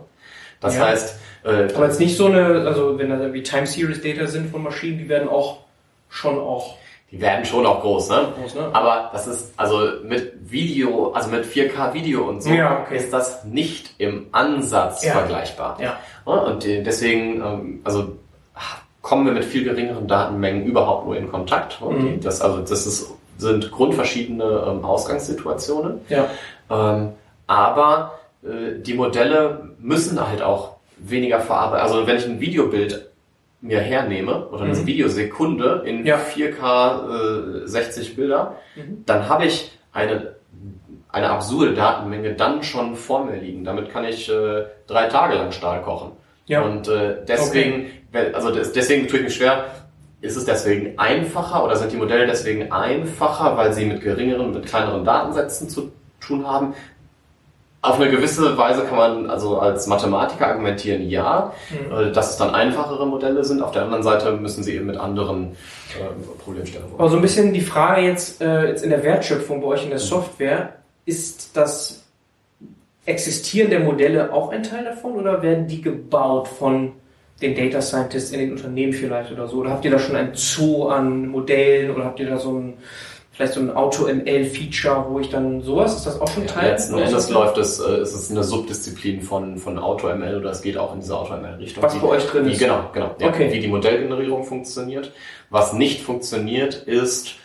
Das ja. heißt, äh, Aber jetzt nicht so eine, also wenn das irgendwie Time Series Data sind von Maschinen, die werden auch schon auch. Die werden schon auch groß, ne? Groß, ne? Aber das ist, also mit Video, also mit 4K Video und so, ja, okay. ist das nicht im Ansatz ja. vergleichbar. Ja. Und deswegen, ähm, also kommen wir mit viel geringeren Datenmengen überhaupt nur in Kontakt. Mhm. Das, also das ist, sind grundverschiedene ähm, Ausgangssituationen. Ja. Ähm, aber äh, die Modelle müssen halt auch weniger verarbeiten. Also wenn ich ein Videobild mir hernehme oder eine mhm. Videosekunde in ja. 4K äh, 60 Bilder, mhm. dann habe ich eine eine absurde Datenmenge dann schon vor mir liegen. Damit kann ich äh, drei Tage lang Stahl kochen. Ja. Und äh, deswegen, okay. also deswegen tue ich mich schwer, ist es deswegen einfacher oder sind die Modelle deswegen einfacher, weil sie mit geringeren, mit kleineren Datensätzen zu tun haben? Auf eine gewisse Weise kann man also als Mathematiker argumentieren, ja, mhm. dass es dann einfachere Modelle sind. Auf der anderen Seite müssen sie eben mit anderen äh, Problemstellungen. Aber so ein bisschen die Frage jetzt, äh, jetzt in der Wertschöpfung bei euch in der mhm. Software, ist das Existieren der Modelle auch ein Teil davon oder werden die gebaut von den Data Scientists in den Unternehmen vielleicht oder so? Oder habt ihr da schon ein Zoo an Modellen oder habt ihr da so ein vielleicht so ein Auto-ML-Feature, wo ich dann sowas, ist das auch schon Teil? Ja, letzten Endes läuft es, äh, ist es eine Subdisziplin von, von Auto-ML oder es geht auch in diese Auto-ML-Richtung. Was bei euch drin ist? Genau, genau. Ja, okay. Wie die Modellgenerierung funktioniert. Was nicht funktioniert, ist,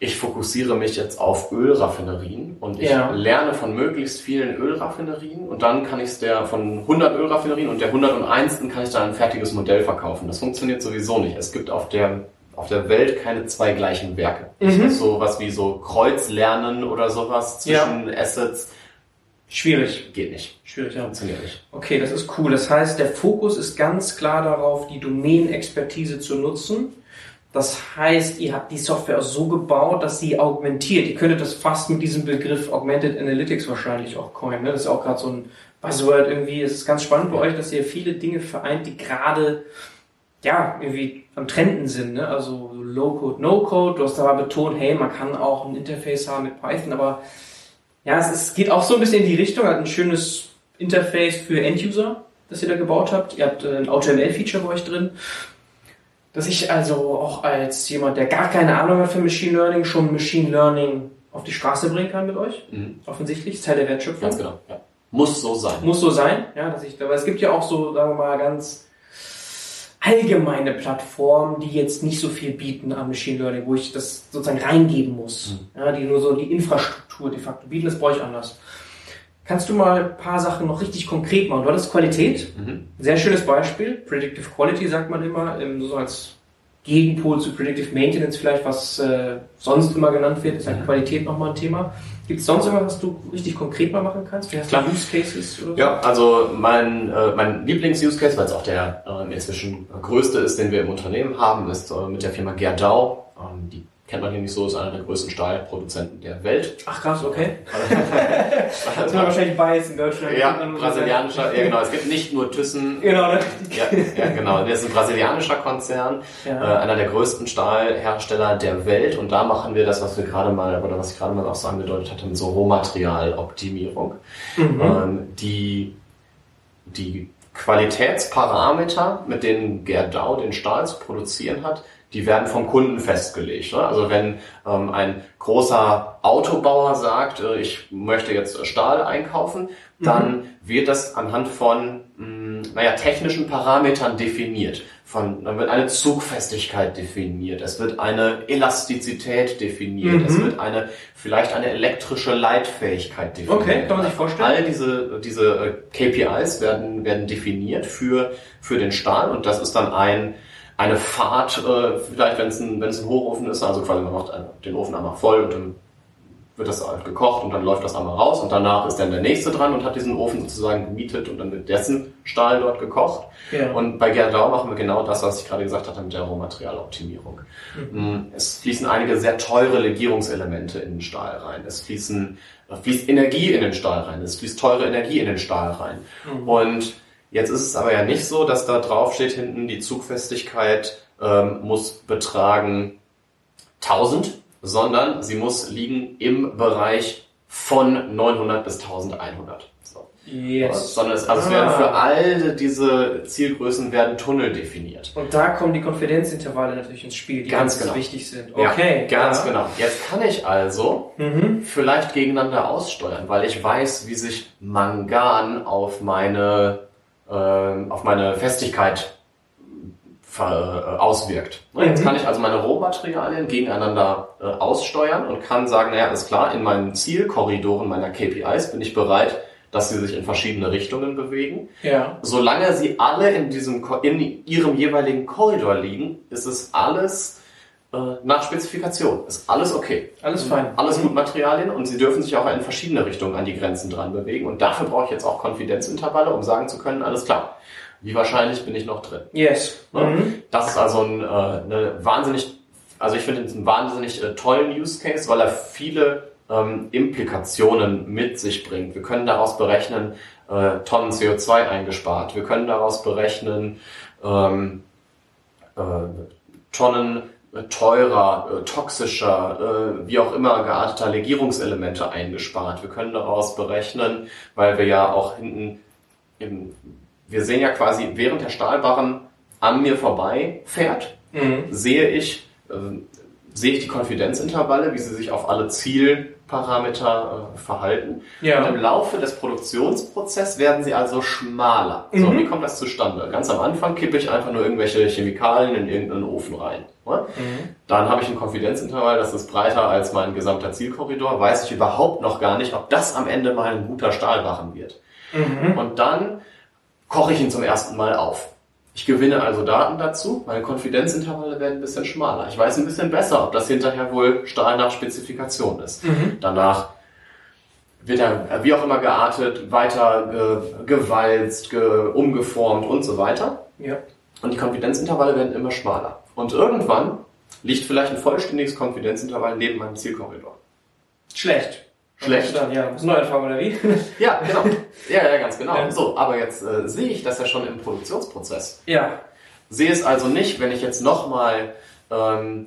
ich fokussiere mich jetzt auf Ölraffinerien und ich ja. lerne von möglichst vielen Ölraffinerien und dann kann ich es der von 100 Ölraffinerien und der 101. kann ich dann ein fertiges Modell verkaufen. Das funktioniert sowieso nicht. Es gibt auf der auf der Welt keine zwei gleichen Werke. Mhm. So was wie so Kreuzlernen oder sowas zwischen ja. Assets. Schwierig. Geht nicht. Schwierig, ja. Funktioniert nicht. Okay, das ist cool. Das heißt, der Fokus ist ganz klar darauf, die Domänenexpertise zu nutzen, Das heißt, ihr habt die Software so gebaut, dass sie augmentiert. Ihr könntet das fast mit diesem Begriff Augmented Analytics wahrscheinlich auch coinen. Ne? Das ist auch gerade so ein Buzzword irgendwie. Es ist ganz spannend bei euch, dass ihr viele Dinge vereint, die gerade ja, irgendwie am Trenden sind. Ne? Also Low-Code, No-Code. Du hast aber betont, hey, man kann auch ein Interface haben mit Python, aber ja, es, ist, geht auch so ein bisschen in die Richtung. Hat ein schönes Interface für End-User, das ihr da gebaut habt. Ihr habt ein AutoML-Feature bei euch drin. Dass ich also auch als jemand, der gar keine Ahnung hat für Machine Learning, schon Machine Learning auf die Straße bringen kann mit euch. Mhm. Offensichtlich, Teil der Wertschöpfung. Ganz genau, ja. Muss so sein. Muss so sein, ja, dass ich, aber es gibt ja auch so, sagen wir mal, ganz allgemeine Plattformen, die jetzt nicht so viel bieten an Machine Learning, wo ich das sozusagen reingeben muss. Mhm. Ja, die nur so die Infrastruktur de facto bieten, das brauche ich anders. Kannst du mal ein paar Sachen noch richtig konkret machen? Du hattest Qualität, mhm. sehr schönes Beispiel. Predictive Quality sagt man immer, so als Gegenpol zu Predictive Maintenance vielleicht, was äh, sonst immer genannt wird, ist halt Qualität nochmal ein Thema. Gibt es sonst irgendwas, was du richtig konkret mal machen kannst? Vielleicht Klar. Use Cases oder so? Ja, also mein, äh, mein Lieblings-Use-Case, weil es auch der äh, inzwischen größte ist, den wir im Unternehmen haben, ist äh, mit der Firma Gerdau. Ähm, die kennt man hier nicht so, ist einer der größten Stahlproduzenten der Welt. Ach krass, okay. das ist wahrscheinlich beißen in Deutschland. Ja, brasilianischer, ja genau, es gibt nicht nur Thyssen. Genau, ne? ja, ja, genau, der ist ein brasilianischer Konzern, ja. äh, einer der größten Stahlhersteller der Welt und da machen wir das, was wir gerade mal, oder was ich gerade mal auch so angedeutet hatte, so Rohmaterialoptimierung. Mhm. Ähm, die, die Qualitätsparameter, mit denen Gerdau den Stahl zu produzieren hat, die werden vom Kunden festgelegt. Ne? Also wenn ähm, ein großer Autobauer sagt, äh, ich möchte jetzt Stahl einkaufen, dann mhm. wird das anhand von mh, hm, naja, technischen Parametern definiert. Von, dann wird eine Zugfestigkeit definiert, es wird eine Elastizität definiert, mhm. es wird eine vielleicht eine elektrische Leitfähigkeit definiert. Okay, kann man sich vorstellen. All diese, diese äh, KPIs werden, werden definiert für, für den Stahl und das ist dann ein eine Fahrt, äh, vielleicht wenn es ein, wenn es ein Hochofen ist, also quasi man macht den Ofen einmal voll und dann wird das halt gekocht und dann läuft das einmal raus und danach ist dann der nächste dran und hat diesen Ofen sozusagen gemietet und dann wird dessen Stahl dort gekocht. Ja. Und bei Gerdau machen wir genau das, was ich gerade gesagt hatte mit der Rohmaterialoptimierung. Mhm. Mm, es fließen einige sehr teure Legierungselemente in den Stahl rein. Es fließen, fließt Energie in den Stahl rein. Es fließt teure Energie in den Stahl rein. Mhm. Und Jetzt ist es aber ja nicht so, dass da drauf steht hinten, die Zugfestigkeit ähm, muss betragen 1000, sondern sie muss liegen im Bereich von 900 bis 1100. So. Yes. Sondern es, also ah. es werden für all diese Zielgrößen werden Tunnel definiert. Und da kommen die Konfidenzintervalle natürlich ins Spiel, die ganz, ganz genau. wichtig sind. Okay. Ja, ganz ja. genau. Jetzt kann ich also mhm. vielleicht gegeneinander aussteuern, weil ich weiß, wie sich Mangan auf meine äh, auf meine Festigkeit äh, auswirkt. Mhm. Jetzt kann ich also meine Rohmaterialien gegeneinander äh, aussteuern und kann sagen, naja, ist klar, in meinen Zielkorridoren meiner KPIs bin ich bereit, dass sie sich in verschiedene Richtungen bewegen. Ja. Solange sie alle in diesem in ihrem jeweiligen Korridor liegen, ist es alles nach Spezifikation. Ist alles okay. Alles fein. Alles mhm. gut Materialien und sie dürfen sich auch in verschiedene Richtungen an die Grenzen dran bewegen. Und dafür brauche ich jetzt auch Konfidenzintervalle, um sagen zu können, alles klar. Wie wahrscheinlich bin ich noch drin? Yes. Mhm. Das ist also ein, äh, eine wahnsinnig, also ich finde es einen wahnsinnig äh, tollen Use Case, weil er viele ähm, Implikationen mit sich bringt. Wir können daraus berechnen, äh, Tonnen CO2 eingespart. Wir können daraus berechnen, ähm, äh, Tonnen äh, teurer, äh, toxischer, äh, wie auch immer gearteter Legierungselemente eingespart. Wir können daraus berechnen, weil wir ja auch hinten, im, wir sehen ja quasi, während der Stahlbarren an mir vorbei fährt, mhm. sehe ich, äh, sehe ich die Konfidenzintervalle, wie sie sich auf alle Ziel Parameter äh, verhalten. Ja. Und im Laufe des Produktionsprozesses werden sie also schmaler. Mhm. So, wie kommt das zustande? Ganz am Anfang kippe ich einfach nur irgendwelche Chemikalien in irgendeinen Ofen rein. Ne? Mhm. Dann habe ich ein Konfidenzintervall, das ist breiter als mein gesamter Zielkorridor. Weiß ich überhaupt noch gar nicht, ob das am Ende mal ein guter Stahlbarren wird. Mhm. Und dann koche ich ihn zum ersten Mal auf. Ich gewinne also Daten dazu, meine Konfidenzintervalle werden ein bisschen schmaler. Ich weiß ein bisschen besser, ob das hinterher wohl Stahl nach Spezifikation ist. Mhm. Danach wird er wie auch immer geartet, weiter ge gewalzt, ge umgeformt und so weiter. Ja. Und die Konfidenzintervalle werden immer schmaler. Und irgendwann liegt vielleicht ein vollständiges Konfidenzintervall neben meinem Zielkorridor. Schlecht. Schlecht. Dann, ja, muss neu anfangen, oder wie? Ja, genau. Ja, ja, ganz genau. Ja. So, aber jetzt äh, sehe ich das ja schon im Produktionsprozess. Ja. Sehe es also nicht, wenn ich jetzt nochmal ähm,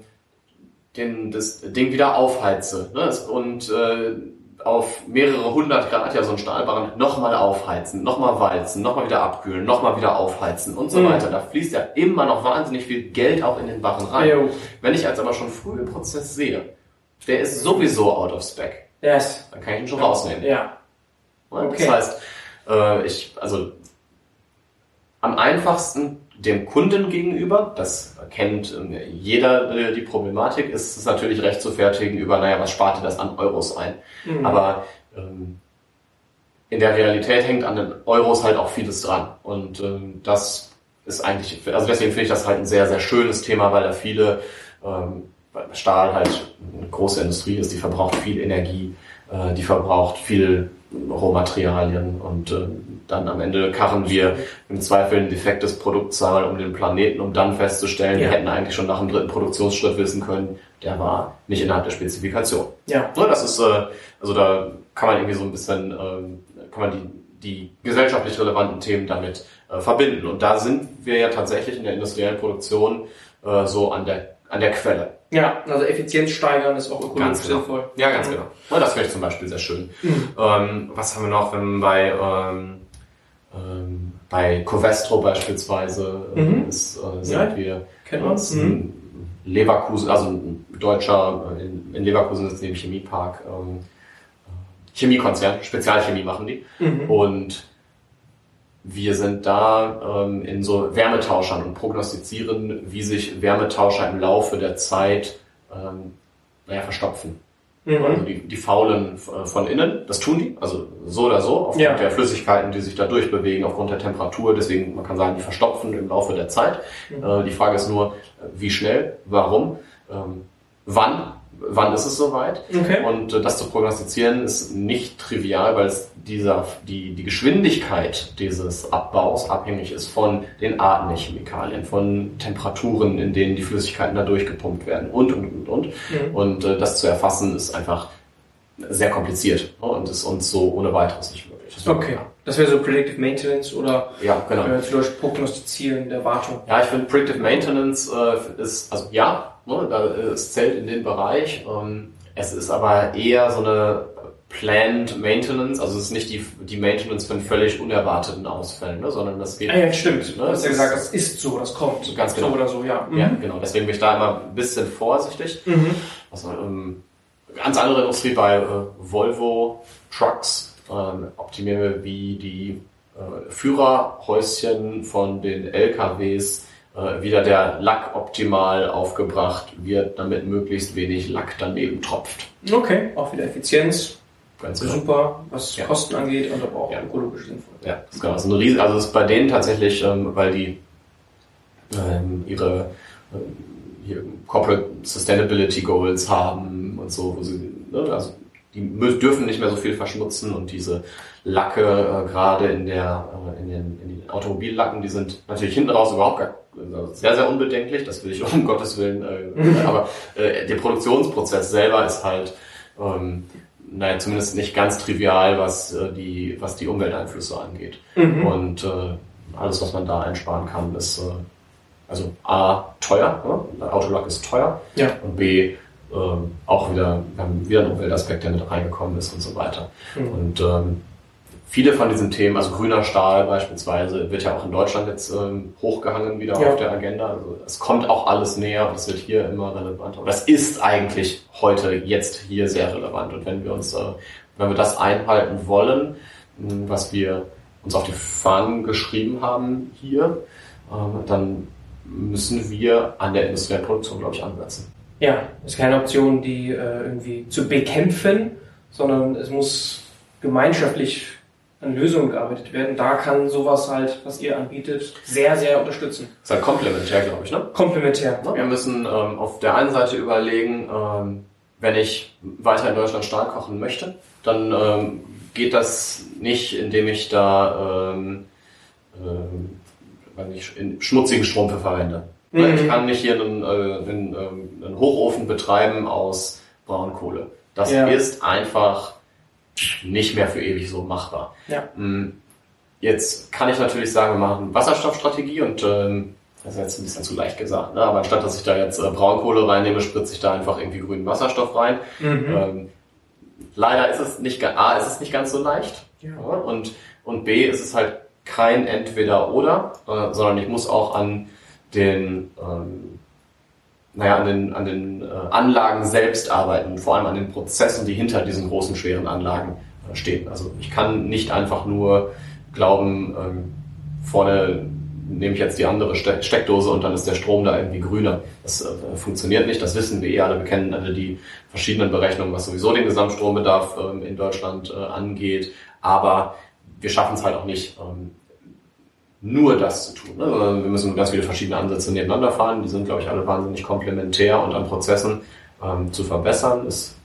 den, das Ding wieder aufheize ne? und äh, auf mehrere hundert Grad ja so ein Stahlbarren nochmal aufheizen, nochmal walzen, nochmal wieder abkühlen, nochmal wieder aufheizen und so mhm. weiter. Da fließt ja immer noch wahnsinnig viel Geld auch in den Barren rein. Jo. Wenn ich jetzt aber schon früh im Prozess sehe, der ist sowieso out of spec, yes. dann kann ich ihn schon rausnehmen. Ja. Okay. Das heißt, äh, ich, also am einfachsten dem Kunden gegenüber, das kennt äh, jeder äh, die Problematik, ist es natürlich recht zu fertigen über, naja, was sparte das an Euros ein? Mhm. Aber ähm, in der Realität hängt an den Euros halt auch vieles dran. Und ähm, das ist eigentlich, also deswegen finde ich das halt ein sehr, sehr schönes Thema, weil da viele, ähm, weil Stahl halt eine große Industrie ist, die verbraucht viel Energie, äh, die verbraucht viel Rohmaterialien und äh, dann am Ende karren wir im Zweifel ein defektes Produkt um den Planeten, um dann festzustellen, ja. wir hätten eigentlich schon nach dem dritten Produktionsschritt wissen können, der war nicht innerhalb der Spezifikation. Ja. So, das ist, äh, also da kann man irgendwie so ein bisschen, äh, kann man die, die gesellschaftlich relevanten Themen damit äh, verbinden. Und da sind wir ja tatsächlich in der industriellen Produktion äh, so an der, an der Quelle. Ja, also Effizienz steigern ist auch ökologisch genau. sinnvoll. Ja, ganz genau. Ja, das finde ich zum Beispiel sehr schön. Mhm. Ähm, was haben wir noch, wenn bei, ähm, ähm, bei Covestro beispielsweise äh, mhm. ist, äh, sind ja, wir kennen uns. Mhm. Leverkusen, also ein deutscher, äh, in, in Leverkusen ist neben Chemiepark, ähm, Chemiekonzern, Spezialchemie machen die. Mhm. Und wir sind da ähm, in so Wärmetauschern und prognostizieren, wie sich Wärmetauscher im Laufe der Zeit ähm, naja, verstopfen. Mhm. Also die, die faulen äh, von innen, das tun die, also so oder so, aufgrund ja. der Flüssigkeiten, die sich da durchbewegen, aufgrund der Temperatur. Deswegen, man kann sagen, die verstopfen im Laufe der Zeit. Mhm. Äh, die Frage ist nur, wie schnell, warum, ähm, wann wann ist es soweit. Okay. Und äh, das zu prognostizieren ist nicht trivial, weil es dieser, die, die Geschwindigkeit dieses Abbaus abhängig ist von den Arten der Chemikalien, von Temperaturen, in denen die Flüssigkeiten da durchgepumpt werden und, und, und, und. Mhm. Und äh, das zu erfassen ist einfach sehr kompliziert ne? und ist uns so ohne weiteres nicht möglich. Das okay. Das wäre so Predictive Maintenance oder ja, genau. äh, vielleicht Prognostizieren der Wartung. Ja, ich finde Predictive Maintenance äh, ist, also ja, ne, da, es zählt in den Bereich. Ähm, es ist aber eher so eine Planned Maintenance, also es ist nicht die, die Maintenance von völlig unerwarteten Ausfällen, ne, sondern das geht. Ah, ja, stimmt. Ne, du hast ja gesagt, das ist so, das kommt. Ganz genau. So oder so, ja. Mhm. Ja, genau. Deswegen bin ich da immer ein bisschen vorsichtig. Mhm. Also, ähm, ganz andere Industrie bei äh, Volvo Trucks ähm, optimieren wir, wie die äh, Führerhäuschen von den LKWs äh, wieder der Lack optimal aufgebracht wird, damit möglichst wenig Lack daneben tropft. Okay, auch wieder Effizienz. Ganz genau. Super, was ja. Kosten angeht und aber auch ja. ökologisch sinnvoll. Ja, das ist genau. Das ist ein Riesen, also ist bei denen tatsächlich, ähm, weil die ähm, ihre, äh, ihre Corporate Sustainability Goals haben und so, wo sie, ne, also die dürfen nicht mehr so viel verschmutzen und diese Lacke, äh, gerade in der, äh, in den, in den Automobillacken, die sind natürlich hinten raus überhaupt gar, also sehr, sehr unbedenklich, das will ich um Gottes Willen, äh, aber äh, der Produktionsprozess selber ist halt, ähm, naja, zumindest nicht ganz trivial, was äh, die, was die Umwelteinflüsse angeht. Mhm. Und äh, alles, was man da einsparen kann, ist äh, also A, teuer, ne? Autolack ist teuer ja. und B, äh, auch wieder, wieder ein Umweltaspekt, der mit reingekommen ist und so weiter. Mhm. Und ähm, viele von diesen Themen, also grüner Stahl beispielsweise, wird ja auch in Deutschland jetzt ähm, hochgehangen wieder ja. auf der Agenda. Also es kommt auch alles näher und es wird hier immer relevanter. Und das ist eigentlich heute jetzt hier sehr relevant. Und wenn wir uns, äh, wenn wir das einhalten wollen, was wir uns auf die Fahnen geschrieben haben hier, äh, dann müssen wir an der industriellen Produktion, glaube ich, ansetzen. Ja, ist keine Option, die äh, irgendwie zu bekämpfen, sondern es muss gemeinschaftlich an Lösungen gearbeitet werden. Da kann sowas halt, was ihr anbietet, sehr, sehr unterstützen. Das ist halt komplementär, glaube ich, ne? Komplementär. Ne? Wir müssen ähm, auf der einen Seite überlegen, ähm, wenn ich weiter in Deutschland Stahl kochen möchte, dann ähm, geht das nicht, indem ich da ähm, ähm, nicht, schmutzigen Strom verwende. Mhm. Ich kann nicht hier einen, äh, einen, ähm, einen, Hochofen betreiben aus Braunkohle. Das ja. ist einfach nicht mehr für ewig so machbar. Ja. Mm, jetzt kann ich natürlich sagen, wir machen Wasserstoffstrategie und ähm, das ist jetzt ein bisschen zu leicht gesagt, ne? aber anstatt dass ich da jetzt äh, Braunkohle reinnehme, spritze ich da einfach irgendwie grünen Wasserstoff rein. Mhm. Ähm, leider ist es nicht, A, ist es nicht ganz so leicht ja. und, und B, ist es halt kein Entweder-Oder, äh, sondern ich muss auch an den, ähm, naja, an den, an den äh, Anlagen selbst arbeiten, vor allem an den Prozessen, die hinter diesen großen, schweren Anlagen äh, stehen. Also ich kann nicht einfach nur glauben, ähm, vorne nehme ich jetzt die andere Steckdose und dann ist der Strom da irgendwie grüner. Das äh, funktioniert nicht, das wissen wir eh alle. Wir kennen alle die verschiedenen Berechnungen, was sowieso den Gesamtstrombedarf ähm, in Deutschland äh, angeht. Aber wir schaffen es halt auch nicht, ähm, nur das zu tun. Ne? Wir müssen ganz viele verschiedene Ansätze nebeneinander fahren. Die sind, glaube ich, alle wahnsinnig komplementär und an Prozessen ähm, zu verbessern. Ist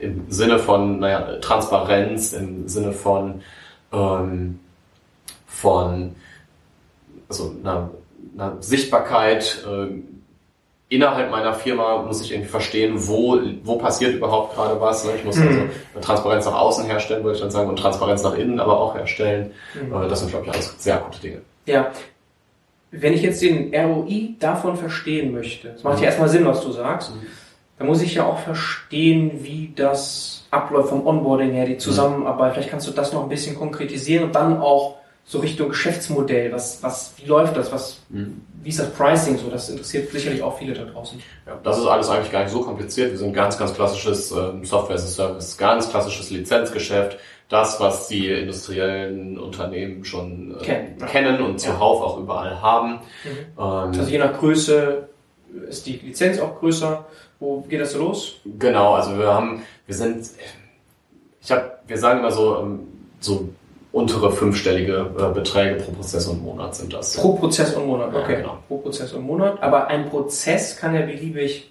im Sinne von naja, Transparenz, im Sinne von, ähm, von also einer, einer Sichtbarkeit, äh, innerhalb meiner Firma muss ich irgendwie verstehen, wo, wo passiert überhaupt gerade was. Ne? Ich muss also mhm. Transparenz nach außen herstellen, würde ich dann sagen, und Transparenz nach innen aber auch herstellen. Mhm. Äh, das sind, glaube ich, alles sehr gute Dinge. Ja. Wenn ich jetzt den ROI davon verstehen möchte, das macht mhm. ja erstmal Sinn, was du sagst, mhm. dann muss ich ja auch verstehen, wie das abläuft vom Onboarding her, die mhm. Zusammenarbeit. Vielleicht kannst du das noch ein bisschen konkretisieren und dann auch so Richtung Geschäftsmodell? Was, was, wie läuft das? Was, mhm. Wie ist das Pricing so? Das interessiert sicherlich auch viele da draußen. Ja, das ist alles eigentlich gar nicht so kompliziert. Wir sind ganz, ganz klassisches ähm, Software as a Service, ganz klassisches Lizenzgeschäft. Das, was die industriellen Unternehmen schon äh, Ken, kennen und zuhauf auch überall haben. Mhm. Ähm, also je nach Größe ist die Lizenz auch größer. Wo geht das so los? Genau, also wir haben, wir sind, ich habe, wir sagen immer so, ähm, so untere fünfstellige äh, Beträge pro Prozess und Monat sind das. Pro Prozess und Monat, okay. Ja, genau. Pro Prozess und Monat. Aber ein Prozess kann ja beliebig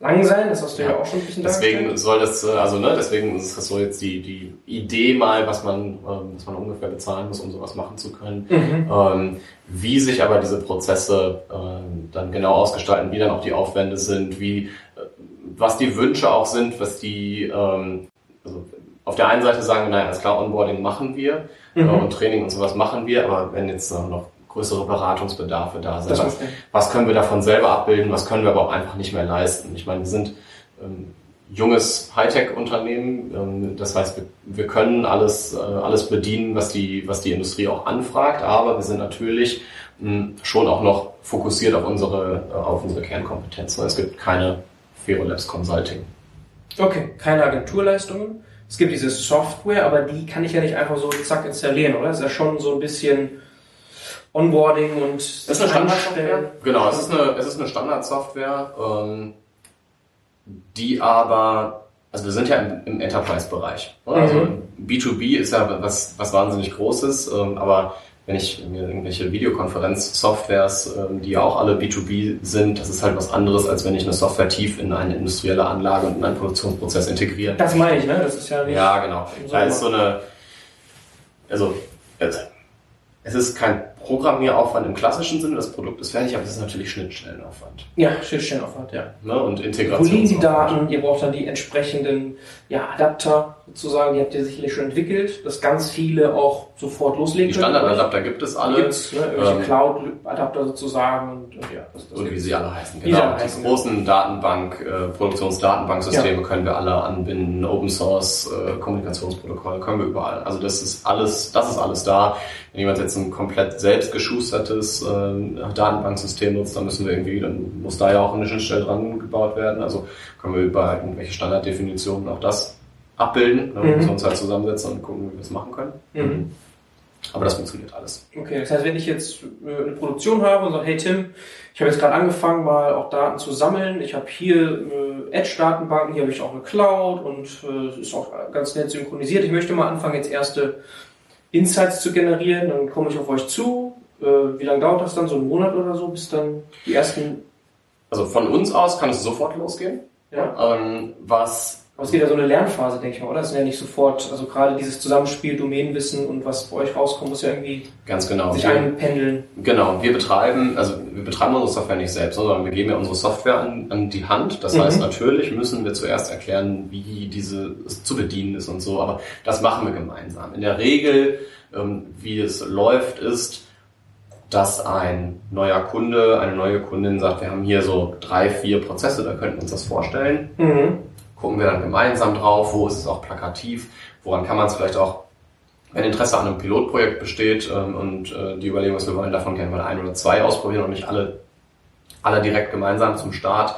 lang sein, das hast du ja, ja auch schon ein bisschen Deswegen soll das, äh, also ne, deswegen ist das so jetzt die, die Idee mal, was man, ähm, was man ungefähr bezahlen muss, um sowas machen zu können. Mhm. Ähm, wie sich aber diese Prozesse äh, dann genau ausgestalten, wie dann auch die Aufwände sind, wie, äh, was die Wünsche auch sind, was die, ähm, also auf der einen Seite sagen wir, naja, alles klar, Onboarding machen wir mhm. und Training und sowas machen wir, aber wenn jetzt noch größere Beratungsbedarfe da sind, was, was, können wir davon selber abbilden, was können wir aber auch einfach nicht mehr leisten? Ich meine, wir sind ähm, junges Hightech-Unternehmen, ähm, das heißt, wir, wir können alles, äh, alles bedienen, was die, was die Industrie auch anfragt, aber wir sind natürlich mh, hm, schon auch noch fokussiert auf unsere, äh, auf unsere Kernkompetenzen. Es gibt keine Ferolabs Consulting. Okay, keine Agenturleistungen. Es gibt diese Software, aber die kann ich ja nicht einfach so zack installieren, oder? Das ist ja schon so ein bisschen Onboarding und das ist eine Standardsoftware. Genau, es ist eine, es ist eine Standardsoftware, ähm, die aber, also wir sind ja im, im Enterprise-Bereich. Also mhm. B2B ist ja was, was wahnsinnig Großes, ähm, aber wenn ich mir irgendwelche Videokonferenz-Softwares, ähm, die ja auch alle B2B sind, das ist halt was anderes, als wenn ich eine Software tief in eine industrielle Anlage und in einen Produktionsprozess integriere. Das meine ich, ne? Das ist ja nicht. Ja, genau. Da ist so eine, also, es ist kein Programmieraufwand im klassischen Sinne, das Produkt ist fertig, aber es ist natürlich Schnittstellenaufwand. Ja, Schnittstellenaufwand, ja. Ne? Und Integration. Wo liegen die Daten? Ihr braucht dann die entsprechenden ja, Adapter sozusagen, die habt ihr sicherlich schon entwickelt, dass ganz viele auch sofort loslegen Die Standardadapter gibt es alle. Gibt's, ne? Irgendwelche ähm, Cloud-Adapter sozusagen und, und ja. Das, das und wie sie alle heißen, genau. Alle heißen, die großen Datenbank, äh, Produktionsdatenbanksysteme ja. können wir alle anbinden, Open Source, äh, Kommunikationsprotokolle können wir überall. Also das ist alles, das ist alles da. Wenn jemand jetzt ein komplett selbst geschustertes äh, Datenbanksystem nutzt, dann müssen wir irgendwie, dann muss da ja auch eine Schnittstelle dran gebaut werden. Also können wir über irgendwelche Standarddefinitionen auch das abbilden, ne, mhm. uns halt zusammensetzen und gucken, wie wir das machen können. Mhm. Aber das funktioniert alles. Okay, das heißt, wenn ich jetzt äh, eine Produktion habe und sage, hey Tim, ich habe jetzt gerade angefangen, mal auch Daten zu sammeln. Ich habe hier äh, Edge-Datenbanken, hier habe ich auch eine Cloud und äh, ist auch ganz nett synchronisiert. Ich möchte mal anfangen, jetzt erste Insights zu generieren. Dann komme ich auf euch zu. Wie lange dauert das dann? So einen Monat oder so, bis dann die ersten... Also von uns aus kann es sofort losgehen. Ja. Ähm, was Aber es geht ja so eine Lernphase, denke ich mal, oder? Es ist ja nicht sofort, also gerade dieses Zusammenspiel, Domänenwissen und was bei euch rauskommt, muss ja irgendwie Ganz genau. sich einpendeln. Genau, wir betreiben, also wir betreiben unsere Software nicht selbst, sondern wir geben ja unsere Software an, an die Hand. Das mhm. heißt, natürlich müssen wir zuerst erklären, wie diese zu bedienen ist und so, aber das machen wir gemeinsam. In der Regel, ähm, wie es läuft, ist, dass ein neuer Kunde, eine neue Kundin sagt, wir haben hier so drei, vier Prozesse, da könnten wir uns das vorstellen. Mhm gucken wir dann gemeinsam drauf, wo ist es auch plakativ, woran kann man es vielleicht auch, wenn Interesse an einem Pilotprojekt besteht ähm, und äh, die Überlegung ist, wir wollen davon gerne mal ein oder zwei ausprobieren und nicht alle, alle direkt gemeinsam zum Start.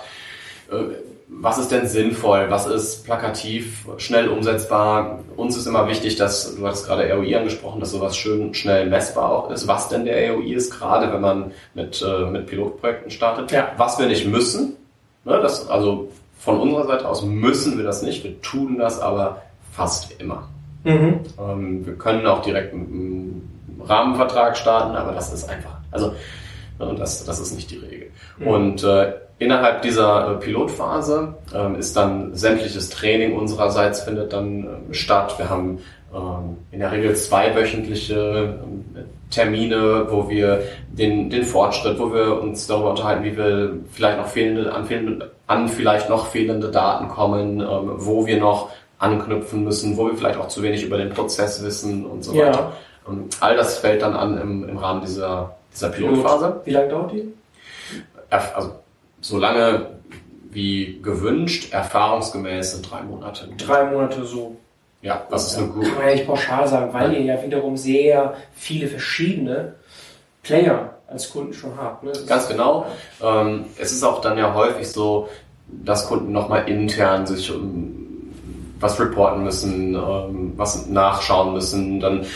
Äh, was ist denn sinnvoll? Was ist plakativ, schnell umsetzbar? Uns ist immer wichtig, dass, du hattest gerade ROI angesprochen, dass sowas schön schnell messbar auch ist, was denn der ROI ist, gerade wenn man mit, äh, mit Pilotprojekten startet. Ja. Was wir nicht müssen, ne, das, also von unserer Seite aus müssen wir das nicht, wir tun das aber fast immer. Mhm. Ähm, wir können auch direkt mit einem Rahmenvertrag starten, aber das ist einfach, also ne, das, das ist nicht die Regel. Mhm. Und äh, innerhalb dieser äh, Pilotphase äh, ist dann sämtliches Training unsererseits findet dann äh, statt. Wir haben in der Regel zweiwöchentliche ähm, Termine, wo wir den, den Fortschritt, wo wir uns darüber unterhalten, wie wir vielleicht noch fehlende, an, fehlende, an vielleicht noch fehlende Daten kommen, ähm, wo wir noch anknüpfen müssen, wo wir vielleicht auch zu wenig über den Prozess wissen und so ja. weiter. Und all das fällt dann an im, im Rahmen dieser, dieser Pilotphase. Wie lange dauert die? Also so lange wie gewünscht, erfahrungsgemäß sind drei Monate. Drei Monate so ja, das ist eine gute. Kann man ja nicht pauschal sagen, weil ihr ja wiederum sehr viele verschiedene Player als Kunden schon habt. Ne? Ganz genau. Ähm, es ist auch dann ja häufig so, dass Kunden nochmal intern sich um was reporten müssen, ähm, was nachschauen müssen, dann äh,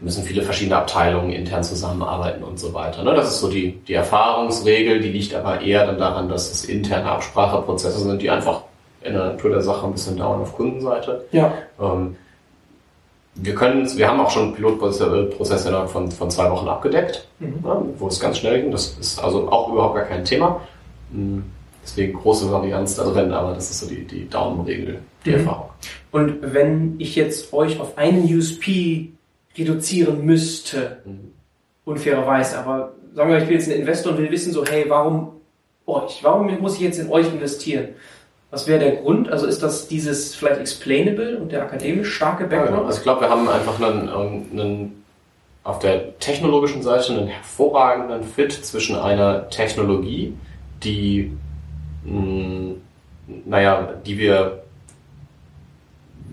müssen viele verschiedene Abteilungen intern zusammenarbeiten und so weiter. Ne? Das ist so die, die Erfahrungsregel, die liegt aber eher dann daran, dass es interne Abspracheprozesse sind, die einfach in der Natur der Sache ein bisschen dauern auf Kundenseite. Ja. Ähm, wir können, wir haben auch schon Pilotprozesse innerhalb von, von zwei Wochen abgedeckt, mhm. ja, wo es ganz schnell ging. Das ist also auch überhaupt gar kein Thema. Hm, deswegen große Varianz da drin, aber das ist so die, die Daumenregel, die mhm. Erfahrung. Und wenn ich jetzt euch auf einen USP reduzieren müsste, mhm. unfairerweise, aber sagen wir, ich bin jetzt ein Investor und will wissen so, hey, warum euch? Warum muss ich jetzt in euch investieren? Was wäre der Grund? Also ist das dieses vielleicht explainable und der akademisch starke Background? Ja, genau. also ich glaube, wir haben einfach einen, einen auf der technologischen Seite einen hervorragenden Fit zwischen einer Technologie, die, mh, mm, naja, die wir,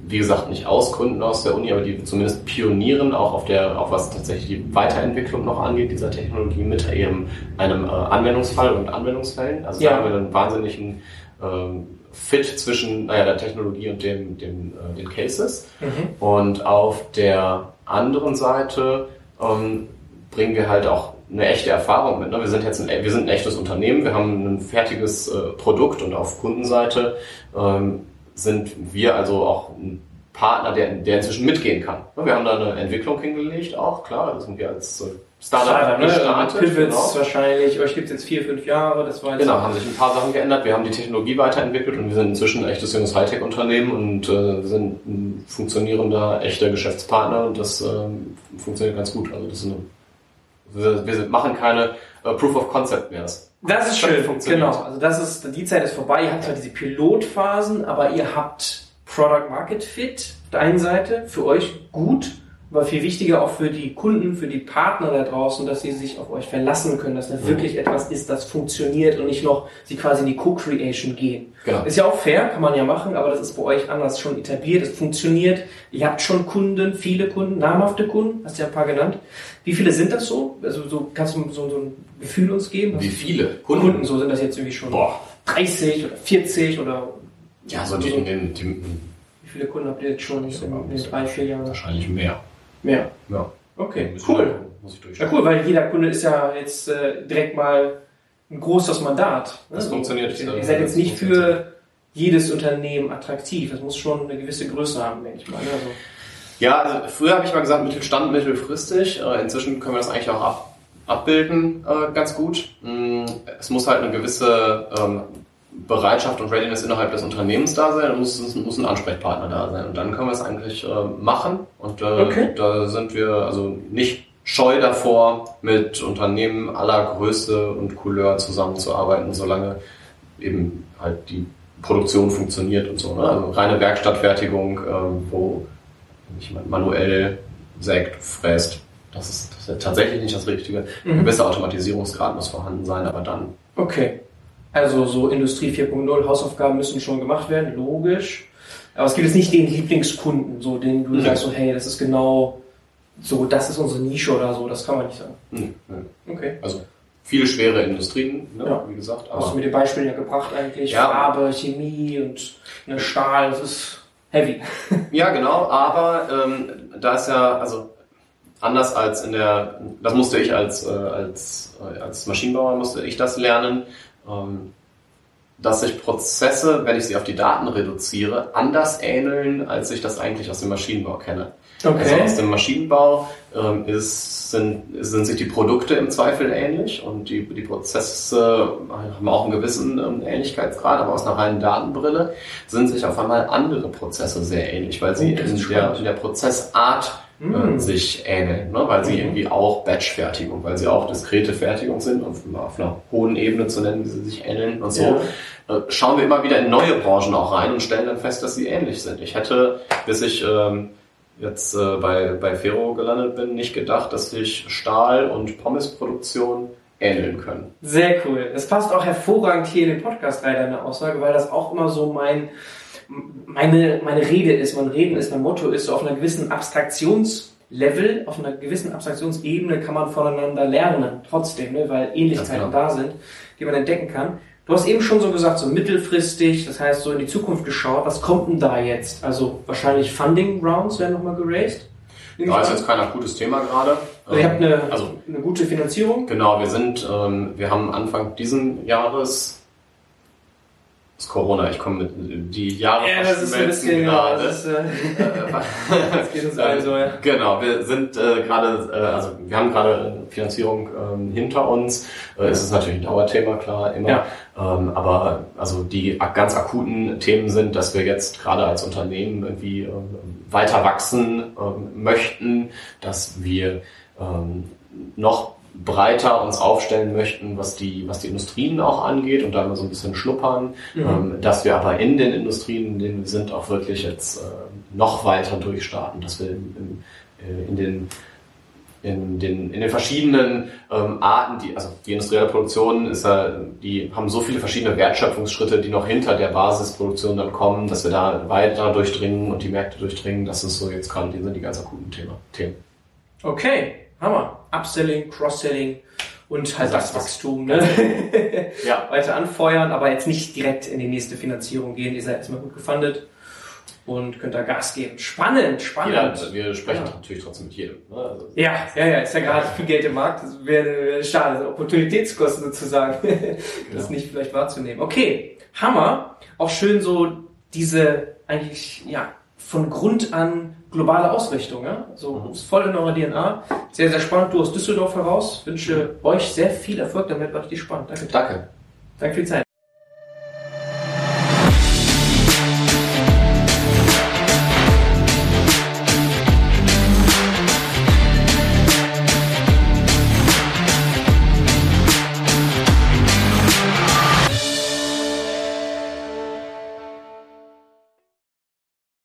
wie gesagt, nicht ausgründen aus der Uni, aber die wir zumindest pionieren, auch auf der, auch was tatsächlich die Weiterentwicklung noch angeht, dieser Technologie mit eben einem äh, Anwendungsfall und Anwendungsfällen. Also ja. da haben wir einen wahnsinnigen ähm, Fit zwischen naja, der Technologie und dem, dem, äh, den Cases. Mhm. Und auf der anderen Seite ähm, bringen wir halt auch eine echte Erfahrung mit. Ne? Wir sind jetzt ein, wir sind ein echtes Unternehmen, wir haben ein fertiges äh, Produkt und auf Kundenseite ähm, sind wir also auch ein Partner, der, der inzwischen mitgehen kann. Wir haben da eine Entwicklung hingelegt, auch klar, das sind wir als Startup ne? gestartet. Pivots genau. wahrscheinlich, euch gibt es jetzt vier, fünf Jahre, das war jetzt Genau, haben sich ein paar Sachen geändert. Wir haben die Technologie weiterentwickelt und wir sind inzwischen ein echtes junges Hightech-Unternehmen und äh, sind ein funktionierender, echter Geschäftspartner und das ähm, funktioniert ganz gut. Also das ist eine, wir, wir machen keine äh, Proof of Concept mehr. Das, das ist schön, genau. Also das ist, die Zeit ist vorbei. Ihr habt zwar diese Pilotphasen, aber ihr habt Product Market Fit auf der einen Seite für euch gut aber viel wichtiger auch für die Kunden, für die Partner da draußen, dass sie sich auf euch verlassen können, dass da mhm. wirklich etwas ist, das funktioniert und nicht noch sie quasi in die Co-Creation gehen. Genau. Ist ja auch fair, kann man ja machen, aber das ist bei euch anders schon etabliert, es funktioniert. Ihr habt schon Kunden, viele Kunden, namhafte Kunden, hast du ja ein paar genannt. Wie viele sind das so? Also so kannst du so, so ein Gefühl uns geben? Wie viele Kunden? Kunden? So sind das jetzt irgendwie schon Boah. 30 oder 40 oder ja, so die, die, die, Wie viele Kunden habt ihr jetzt schon in, in, in drei, vier Jahren? Wahrscheinlich mehr. Mehr? Ja. Okay, cool. ja, cool, weil jeder Kunde ist ja jetzt äh, direkt mal ein großes Mandat. Ne? Das funktioniert. Ihr, ihr seid jetzt nicht für jedes Unternehmen attraktiv. Das muss schon eine gewisse Größe haben, denke ich mal. Ne? Also ja, also früher habe ich mal gesagt, Mittelstand, mittelfristig. Äh, inzwischen können wir das eigentlich auch ab, abbilden, äh, ganz gut. Mm, es muss halt eine gewisse ähm, Bereitschaft und Readiness innerhalb des Unternehmens da sein, muss, muss ein Ansprechpartner da sein. Und dann können wir es eigentlich äh, machen. Und äh, okay. da sind wir also nicht scheu davor, mit Unternehmen aller Größe und Couleur zusammenzuarbeiten, solange eben halt die Produktion funktioniert und so. Ne? Also reine Werkstattfertigung, äh, wo jemand manuell sägt, fräst, das ist, das ist tatsächlich nicht das Richtige. Mhm. Ein gewisser Automatisierungsgrad muss vorhanden sein, aber dann. Okay. Also so Industrie 4.0, Hausaufgaben müssen schon gemacht werden, logisch. Aber es gibt jetzt nicht den Lieblingskunden, so den du mhm. sagst, so, hey, das ist genau so, das ist unsere Nische oder so, das kann man nicht sagen. Mhm. Okay. Also viele schwere Industrien, ne, ja. wie gesagt. Aber Hast du mit den Beispielen ja gebracht eigentlich, ja. Farbe, Chemie und ne, Stahl, das ist heavy. ja, genau, aber ähm, da ist ja, also anders als in der, das musste ich als, äh, als, äh, als Maschinenbauer, musste ich das lernen, dass sich Prozesse, wenn ich sie auf die Daten reduziere, anders ähneln, als ich das eigentlich aus dem Maschinenbau kenne. Okay. Also aus dem Maschinenbau ähm, ist, sind, sind sich die Produkte im Zweifel ähnlich und die, die Prozesse haben auch einen gewissen ähm, Ähnlichkeitsgrad, aber aus einer reinen Datenbrille sind sich auf einmal andere Prozesse sehr ähnlich, weil sie in, der, in der Prozessart mhm. sich ähneln, ne? weil sie mhm. irgendwie auch Batch-Fertigung, weil sie auch diskrete Fertigung sind und auf einer hohen Ebene zu nennen, wie sie sich ähneln und so. Ja. Äh, schauen wir immer wieder in neue Branchen auch rein und stellen dann fest, dass sie ähnlich sind. Ich hätte, bis ich ähm, jetzt äh, bei, bei Ferro gelandet bin, nicht gedacht, dass sich Stahl- und Pommesproduktion ähneln können. Sehr cool. Das passt auch hervorragend hier in den Podcast rein, deine Aussage, weil das auch immer so mein meine, meine Rede ist, mein Reden ist, mein Motto ist, so auf einer gewissen Abstraktionslevel, auf einer gewissen Abstraktionsebene kann man voneinander lernen, trotzdem, ne, weil Ähnlichkeiten da sind, die man entdecken kann. Du hast eben schon so gesagt, so mittelfristig, das heißt so in die Zukunft geschaut, was kommt denn da jetzt? Also wahrscheinlich Funding Rounds werden nochmal geraced? Da ist jetzt kein akutes Thema gerade. Also ihr habt eine, also, eine gute Finanzierung? Genau, wir sind, ähm, wir haben Anfang diesen Jahres ist Corona, ich komme mit die Jahre Ja, das ist ein bisschen, gerade. Das, ist, äh, das geht uns allen so, ja. Genau, wir sind äh, gerade, äh, also wir haben gerade Finanzierung ähm, hinter uns. Äh, es ist natürlich ein Dauerthema, klar, immer. Ja. Ähm, aber also die ganz akuten Themen sind, dass wir jetzt gerade als Unternehmen irgendwie äh, weiter wachsen äh, möchten, dass wir ähm, noch breiter uns aufstellen möchten, was die, was die Industrien auch angeht und da mal so ein bisschen schnuppern, mhm. ähm, dass wir aber in den Industrien, in denen wir sind, auch wirklich jetzt äh, noch weiter durchstarten, dass wir in, in, äh, in den in den, in den verschiedenen ähm, Arten, die, also die industrielle Produktion ist ja, die haben so viele verschiedene Wertschöpfungsschritte, die noch hinter der Basisproduktion dann kommen, dass wir da weiter durchdringen und die Märkte durchdringen. Das ist so jetzt gerade, die sind die ganz akuten Thema, Themen. Okay, Hammer. Upselling, Cross-Selling und halt das, das Wachstum. Ne? ja. Weiter anfeuern, aber jetzt nicht direkt in die nächste Finanzierung gehen. Ihr seid erstmal gut gefundet und könnt da Gas geben. Spannend, spannend. Ja, wir sprechen ja. natürlich trotzdem mit jedem. Ne? Also ja, ja, ja, ist ja gerade viel Geld im Markt. Das wäre schade, Opportunitätskosten sozusagen, das genau. nicht vielleicht wahrzunehmen. Okay, Hammer. Auch schön so diese eigentlich, ja, von Grund an globale Ausrichtung. Ja? So mhm. ist voll in eurer DNA. Sehr, sehr spannend. Du aus Düsseldorf heraus. Wünsche euch sehr viel Erfolg damit. War richtig spannend. Danke. Danke. Danke für die Zeit.